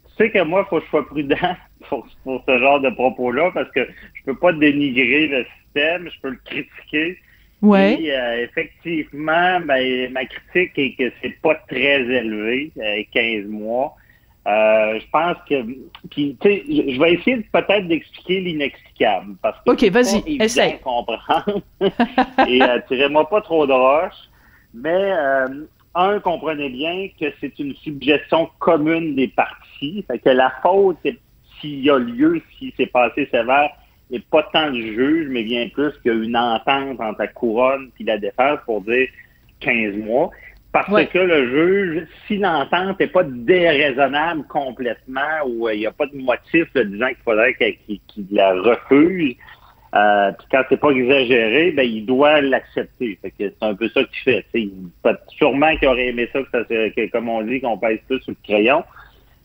Tu sais que moi, il faut que je sois prudent pour, pour ce genre de propos-là parce que je peux pas dénigrer le système, je peux le critiquer Ouais. Euh, effectivement, ben, ma critique est que c'est pas très élevé, 15 euh, mois. Euh, je pense que, puis, tu sais, je vais essayer peut-être d'expliquer l'inexplicable parce que ok, vas-y, essaye. comprendre. Et tirez-moi pas trop de roche, mais un, comprenez bien que c'est une suggestion commune des parties, fait que la faute, s'il y a lieu, si c'est passé sévère, et pas tant le juge, mais bien plus qu'une entente entre la couronne et la défense pour dire 15 mois. Parce que le juge, si l'entente n'est pas déraisonnable complètement ou il n'y a pas de motif disant qu'il faudrait qu'il la refuse, euh, puis quand c'est pas exagéré, ben il doit l'accepter. c'est un peu ça qu'il fait. Il, sûrement qu'il aurait aimé ça que, comme on dit, qu'on pèse plus sur le crayon.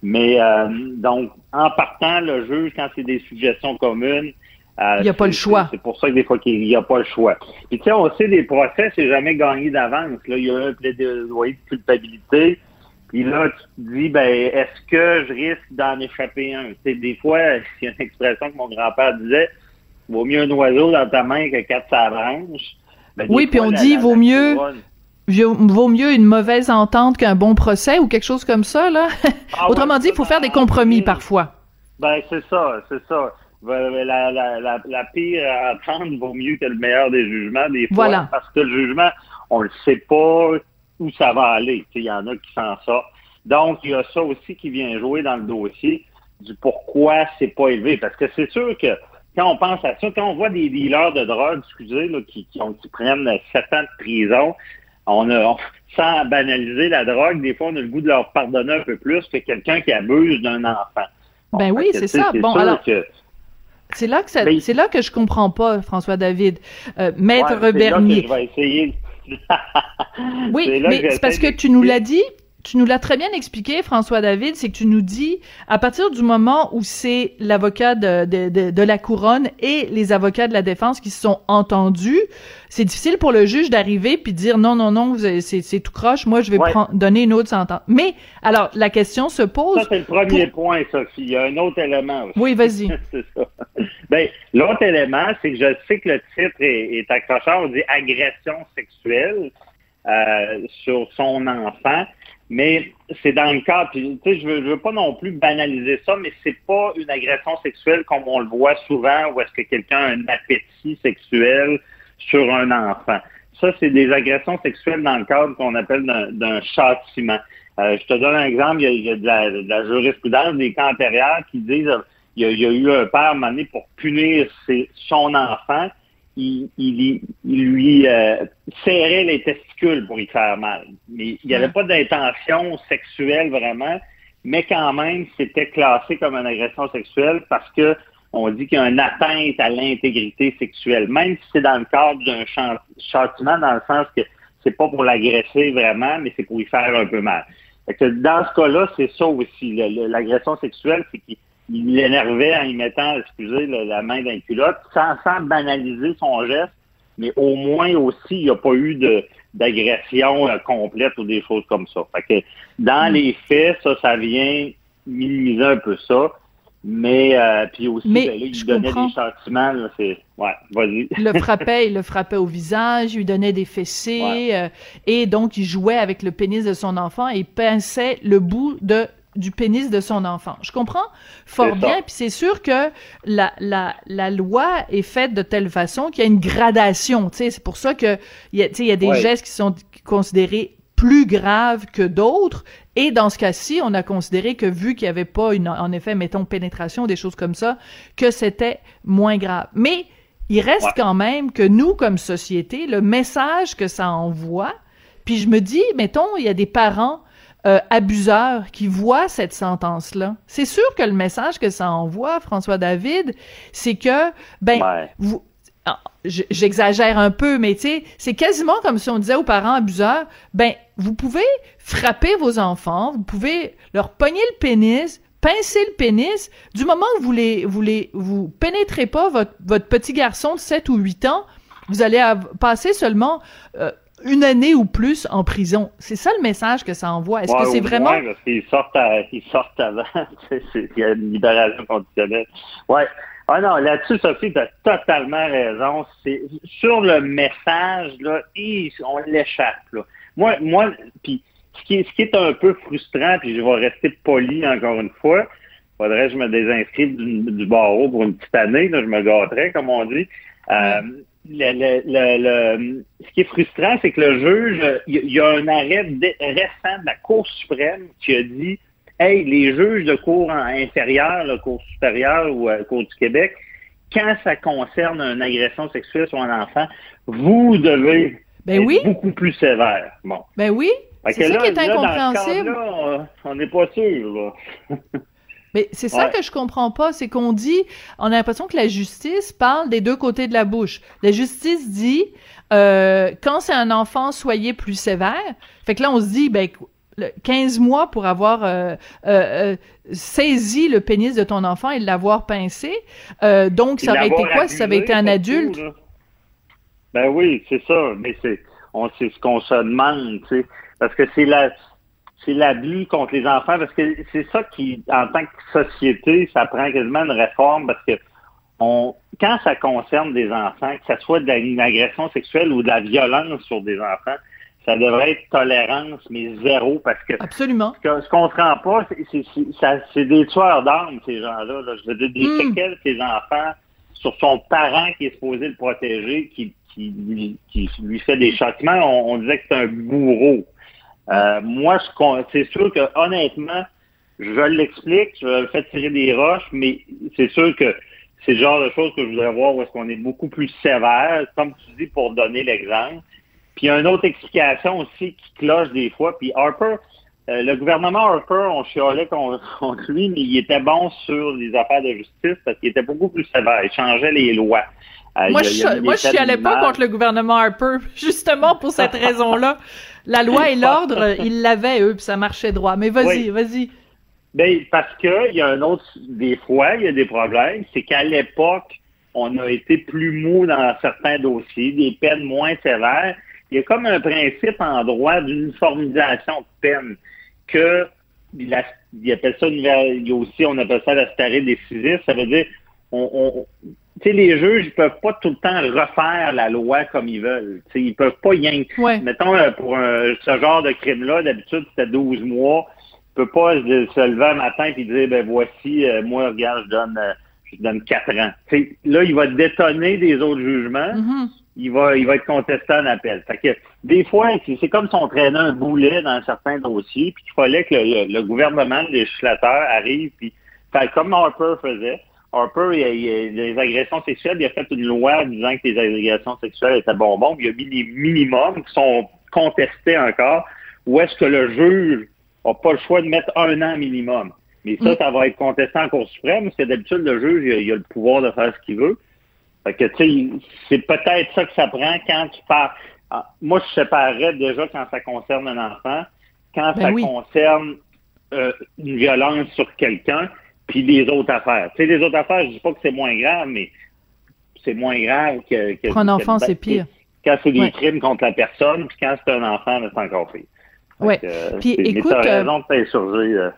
Mais euh, donc, en partant, le juge, quand c'est des suggestions communes, euh, il n'y a pas le choix. C'est pour ça que des fois, il n'y a pas le choix. Puis, tu sais, on sait, des procès, c'est jamais gagné d'avance. Là, il y a un plaidoyer de culpabilité. Puis là, tu te dis, ben, est-ce que je risque d'en échapper un? Tu sais, des fois, il y a une expression que mon grand-père disait, vaut mieux un oiseau dans ta main que quatre sa. Ben, oui, puis on dit, vaut mieux, vaut mieux une mauvaise entente qu'un bon procès ou quelque chose comme ça, là. Ah Autrement dit, il faut faire des compromis parfois. Ben, c'est ça, c'est ça la, la, la, la pire entente vaut mieux que le meilleur des jugements des fois. Voilà. Parce que le jugement, on ne sait pas où ça va aller. Il y en a qui s'en sortent. Donc, il y a ça aussi qui vient jouer dans le dossier du pourquoi c'est pas élevé. Parce que c'est sûr que quand on pense à ça, quand on voit des dealers de drogue, excusez, là, qui, qui, ont, qui prennent sept ans de prison, on a, sans banaliser la drogue, des fois, on a le goût de leur pardonner un peu plus que quelqu'un qui abuse d'un enfant. ben oui, c'est ça. Bon, alors, c'est là que ça, c'est là que je comprends pas, François David. Euh, Maître ouais, Bernier. je vais essayer. oui, mais c'est parce que tu nous l'as dit, tu nous l'as très bien expliqué, François David, c'est que tu nous dis, à partir du moment où c'est l'avocat de, de, de, la couronne et les avocats de la défense qui se sont entendus, c'est difficile pour le juge d'arriver puis de dire non, non, non, c'est tout croche, moi je vais prendre, donner une autre sentence. Mais, alors, la question se pose... Ça, c'est le premier point, Sophie. Il y a un autre élément aussi. Oui, vas-y. c'est ça. Ben, l'autre élément, c'est que je sais que le titre est, est accrocheur, on dit agression sexuelle euh, sur son enfant. Mais c'est dans le cas, puis tu sais, je veux, je veux pas non plus banaliser ça, mais c'est pas une agression sexuelle comme on le voit souvent, où est-ce que quelqu'un a un appétit sexuel sur un enfant. Ça, c'est des agressions sexuelles dans le cadre qu'on appelle d'un châtiment. Euh, je te donne un exemple, il y a, de, la, jurisprudence des cas antérieurs qui disent il y a, il y a eu un père mané pour punir ses, son enfant il, lui euh, serrait les testicules pour y faire mal. Mais il n'y avait pas d'intention sexuelle vraiment, mais quand même, c'était classé comme une agression sexuelle parce que on dit qu'il y a une atteinte à l'intégrité sexuelle, même si c'est dans le cadre d'un châtiment, dans le sens que c'est pas pour l'agresser vraiment, mais c'est pour y faire un peu mal. que dans ce cas-là, c'est ça aussi. L'agression sexuelle, c'est qu'il il l'énervait en y mettant, excusez, la main d'un culotte, sans, sans banaliser son geste, mais au moins aussi, il n'y a pas eu de d'agression euh, complète ou des choses comme ça. Fait que dans hmm. les faits, ça, ça vient minimiser un peu ça. Mais euh, puis aussi, mais, ben il donnait des sentiments. c'est ouais, vas-y. le frappait, il le frappait au visage, il lui donnait des fessées, euh, et donc il jouait avec le pénis de son enfant et pinçait le bout de du pénis de son enfant. Je comprends fort bien, puis c'est sûr que la, la, la loi est faite de telle façon qu'il y a une gradation, tu sais, c'est pour ça que il y a, il y a des gestes qui sont considérés plus graves que d'autres, et dans ce cas-ci, on a considéré que vu qu'il n'y avait pas une, en effet, mettons, pénétration, des choses comme ça, que c'était moins grave. Mais il reste quand même que nous, comme société, le message que ça envoie, puis je me dis, mettons, il y a des parents euh, abuseurs qui voient cette sentence-là. C'est sûr que le message que ça envoie, François David, c'est que, ben, vous, ah, j'exagère un peu, mais tu sais, c'est quasiment comme si on disait aux parents abuseurs, ben, vous pouvez frapper vos enfants, vous pouvez leur pogner le pénis, pincer le pénis, du moment que vous les, vous les, vous pénétrez pas votre, votre petit garçon de 7 ou 8 ans, vous allez passer seulement euh, une année ou plus en prison. C'est ça le message que ça envoie. Est-ce que c'est vraiment... Oui, parce qu'ils sortent, ils sortent avant. Il y a une libération conditionnelle. Ouais. Ah non, là-dessus, Sophie, tu as totalement raison. C'est sur le message, là, on l'échappe. Là. Moi, moi, puis ce qui, est, ce qui est un peu frustrant, puis je vais rester poli encore une fois, faudrait que je me désinscrive du, barreau pour une petite année, là, je me gâterais, comme on dit. Euh, le, le, ce qui est frustrant, c'est que le juge, il y, a un arrêt récent de la Cour suprême qui a dit Hey, les juges de cour inférieure, la Cour supérieure ou la euh, Cour du Québec, quand ça concerne une agression sexuelle sur un enfant, vous devez ben être beaucoup plus sévère. Bon. Ben oui. C'est ça qui est incompréhensible. on n'est pas sûr. Mais c'est ça que je comprends pas, c'est qu'on dit, on a l'impression que la justice parle des deux côtés de la bouche. La justice dit, euh, quand c'est un enfant, soyez plus sévère. Fait que là, on se dit, ben, 15 mois pour avoir euh, euh, saisi le pénis de ton enfant et l'avoir pincé. donc, ça aurait été quoi si ça avait été un adulte? ben oui, c'est ça. Mais c'est, on, c'est ce qu'on se demande, tu sais. Parce que c'est la, c'est l'abus contre les enfants, parce que c'est ça qui, en tant que société, ça prend quasiment une réforme, parce que on, quand ça concerne des enfants, que ce soit de une agression sexuelle ou de la violence sur des enfants, ça devrait être tolérance, mais zéro, parce que Absolument. ce qu'on ne comprend pas, c'est des tueurs d'armes, ces gens-là. Je veux dire, des mm. séquelles, ces enfants, sur son parent qui est supposé le protéger, qui, qui, qui lui fait des châtiments, on, on disait que c'est un bourreau. Euh, moi, c'est sûr que honnêtement, je l'explique, je le fais tirer des roches, mais c'est sûr que c'est le genre de choses que je voudrais voir où est-ce qu'on est beaucoup plus sévère, comme tu dis, pour donner l'exemple. Puis il y a une autre explication aussi qui cloche des fois. Puis Harper, euh, le gouvernement Harper, on chialait contre lui, mais il était bon sur les affaires de justice parce qu'il était beaucoup plus sévère. Il changeait les lois. Euh, moi, je, moi, je chialais pas contre le gouvernement Harper, justement pour cette raison-là. La loi et l'ordre, ils l'avaient, eux, puis ça marchait droit. Mais vas-y, vas-y. Ben, parce que il y a un autre, des fois, il y a des problèmes, c'est qu'à l'époque, on a été plus mou dans certains dossiers, des peines moins sévères. Il y a comme un principe en droit d'uniformisation de peine que il, appelle ça, il y a aussi, on appelle ça la starée décisive. Ça veut dire, on, tu sais, les juges, ils peuvent pas tout le temps refaire la loi comme ils veulent. sais, ils peuvent pas y ouais. Mettons, euh, pour ce genre de crime-là, d'habitude, c'était 12 mois. Tu peux pas se lever un matin et dire, ben voici, euh, moi, regarde, je donne, euh, je donne 4 ans. là, il va détonner des autres jugements. Mm-hmm. Il va, il va être contesté en appel. Fait que, des fois, c'est comme si on traînait un boulet dans certains dossiers, puis qu'il fallait que le, gouvernement, le législateur arrive, puis comme Harper faisait, Harper, il, les agressions sexuelles, il a fait une loi disant que les agressions sexuelles étaient bonbons, il a mis des minimums qui sont contestés encore, Ou est-ce que le juge n'a pas le choix de mettre un an minimum. Mais ça, mm. ça va être contesté en Cour suprême, parce que d'habitude, le juge, il a, le pouvoir de faire ce qu'il veut. Fait que, tu sais, c'est peut-être ça que ça prend quand tu parles. Ah, moi, je séparerais déjà quand ça concerne un enfant, quand ben ça concerne euh, une violence sur quelqu'un, puis les autres affaires. Tu sais, les autres affaires, je dis pas que c'est moins grave, mais c'est moins grave que... que Pour un enfant, c'est pire. Quand c'est des crimes contre la personne, puis quand c'est un enfant, c'est encore pire. Oui. puis écoute... Mais t'as raison de t'insurger... Euh,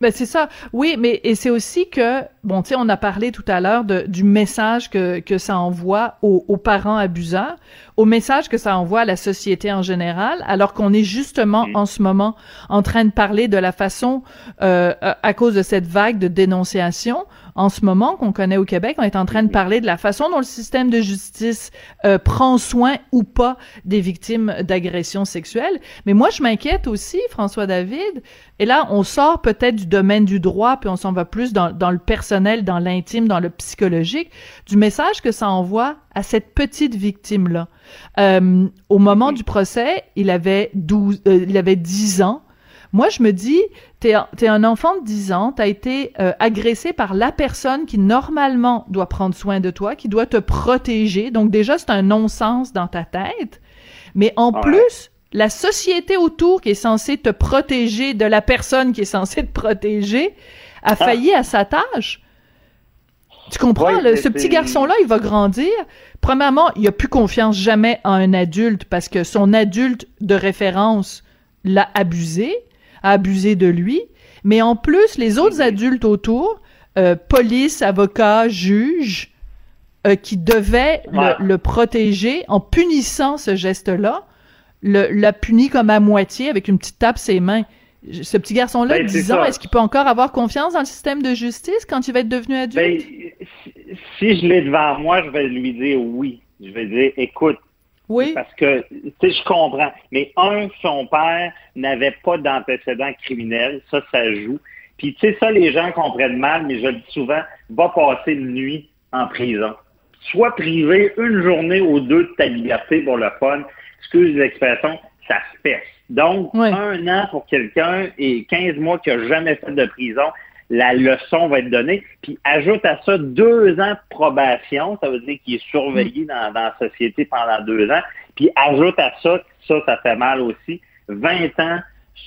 ben c'est ça. Oui, mais et c'est aussi que bon, tu sais, on a parlé tout à l'heure du message que que ça envoie aux, aux, parents abuseurs, au message que ça envoie à la société en général, alors qu'on est justement en ce moment en train de parler de la façon euh, à cause de cette vague de dénonciation en ce moment qu'on connaît au Québec, on est en train de parler de la façon dont le système de justice euh, prend soin ou pas des victimes d'agressions sexuelles. Mais moi, je m'inquiète aussi, François David, et là, on sort peut-être du domaine du droit, puis on s'en va plus dans, dans le personnel personnel, dans l'intime, dans le psychologique, du message que ça envoie à cette petite victime-là. Euh, au moment du procès, il avait 12, euh, il avait 10 ans. Moi, je me dis, t'es es un enfant de 10 ans, t'as été euh, agressé par la personne qui normalement doit prendre soin de toi, qui doit te protéger. Donc déjà, c'est un non-sens dans ta tête. Mais en plus, la société autour qui est censée te protéger de la personne qui est censée te protéger a ah. failli à sa tâche. Tu comprends? ce petit garçon-là, il va grandir. Premièrement, il a plus confiance jamais en un adulte parce que son adulte de référence l'a abusé, a abusé de lui. Mais en plus, les autres adultes autour, euh, police, avocat, juge, euh, qui devaient le, le, protéger en punissant ce geste-là, l'a puni comme à moitié avec une petite tape ses mains. Ce petit garçon-là, ben, 10 ans, est-ce qu'il peut encore avoir confiance dans le système de justice quand il va être devenu adulte? Ben, si je l'ai devant moi, je vais lui dire oui. Je vais dire, écoute, oui. Parce que, tu sais, je comprends. Mais un, son père n'avait pas d'antécédent criminel. Ça, ça joue. Puis, tu sais, ça, les gens comprennent mal, mais je le dis souvent, va passer une nuit en prison. Soit privé une journée ou deux de ta liberté pour le fun, excuse l'expression, ça se pèse. Donc, un an pour quelqu'un et 15 mois qui n'a jamais fait de prison, la leçon va être donnée. Puis ajoute à ça deux ans de probation, ça veut dire qu'il est surveillé mm. dans, la société pendant deux ans. Puis ajoute à ça, ça, ça fait mal aussi, 20 ans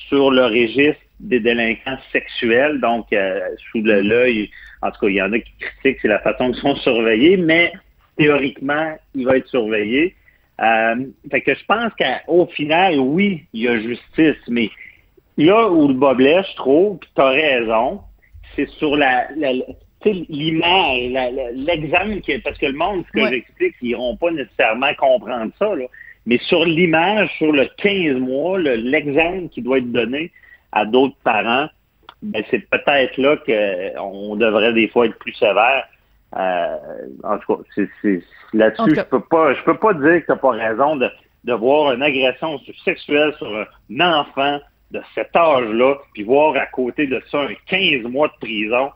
sur le registre des délinquants sexuels, donc euh, sous l'œil, en tout cas, il y en a qui critiquent, c'est la façon qu'ils sont surveillés, mais théoriquement, il va être surveillé. Euh, fait que je pense qu'au final, oui, il y a justice, mais là où le blesse, je trouve, tu as raison, c'est sur la, l'image, l'exemple, parce que le monde, ce que j'explique, ils n'iront pas nécessairement comprendre ça, là. mais sur l'image, sur le 15 mois, l'exemple qui doit être donné à d'autres parents, ben, c'est peut-être là qu'on devrait des fois être plus sévère. Euh, en tout cas, c'est, là-dessus, je peux pas, je peux pas dire que tu n'as pas raison de, de voir une agression sexuelle sur un enfant de cet âge-là, puis voir à côté de ça un 15 mois de prison.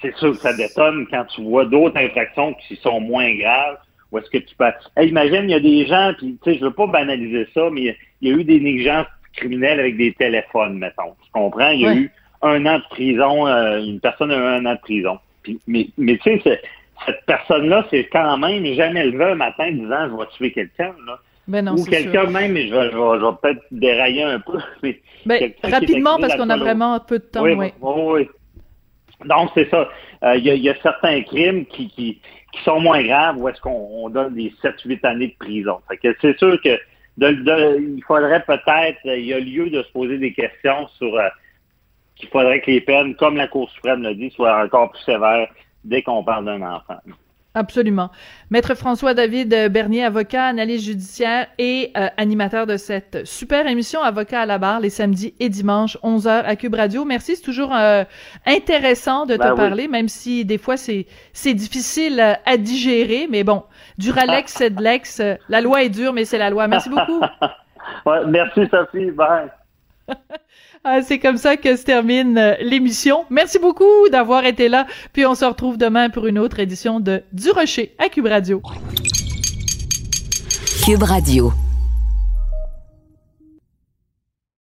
C'est sûr que ça détonne quand tu vois d'autres infractions qui sont moins graves. Ou est-ce que tu peux... imagine, il y a des gens, puis tu sais, je veux pas banaliser ça, mais il y a eu des négligences criminelles avec des téléphones, mettons. Tu comprends? Il y a eu un an de prison, euh, une personne a eu un an de prison mais, mais tu sais, cette personne-là, c'est quand même jamais levé un matin disant je vais tuer quelqu'un. Là. Ben non, Ou quelqu'un même, mais je vais, je vais, peut-être dérailler un peu. Mais ben, rapidement, parce qu'on a vraiment peu de temps. Oui, oui. oui. Donc, c'est ça. Euh, il y, a certains crimes qui, qui, qui sont moins graves où est-ce qu'on donne des 7-8 années de prison. Fait que c'est sûr que de, il faudrait peut-être, il y a lieu de se poser des questions sur euh, qu'il faudrait que les peines, comme la Cour suprême l'a dit, soient encore plus sévères dès qu'on parle d'un enfant. Absolument. Maître François-David Bernier, avocat, analyste judiciaire et euh, animateur de cette super émission Avocat à la barre les samedis et dimanches 11h à Cube Radio. Merci, c'est toujours euh, intéressant de te ben parler, même si des fois c'est c'est difficile euh, à digérer, mais bon, Duralex, c'est de l'ex, la loi est dure, mais c'est la loi. Merci beaucoup. merci Sophie, bye. Ah, c'est comme ça que se termine euh, l'émission. Merci beaucoup d'avoir été là. Puis on se retrouve demain pour une autre édition de Du Rocher à Cube Radio. Cube Radio.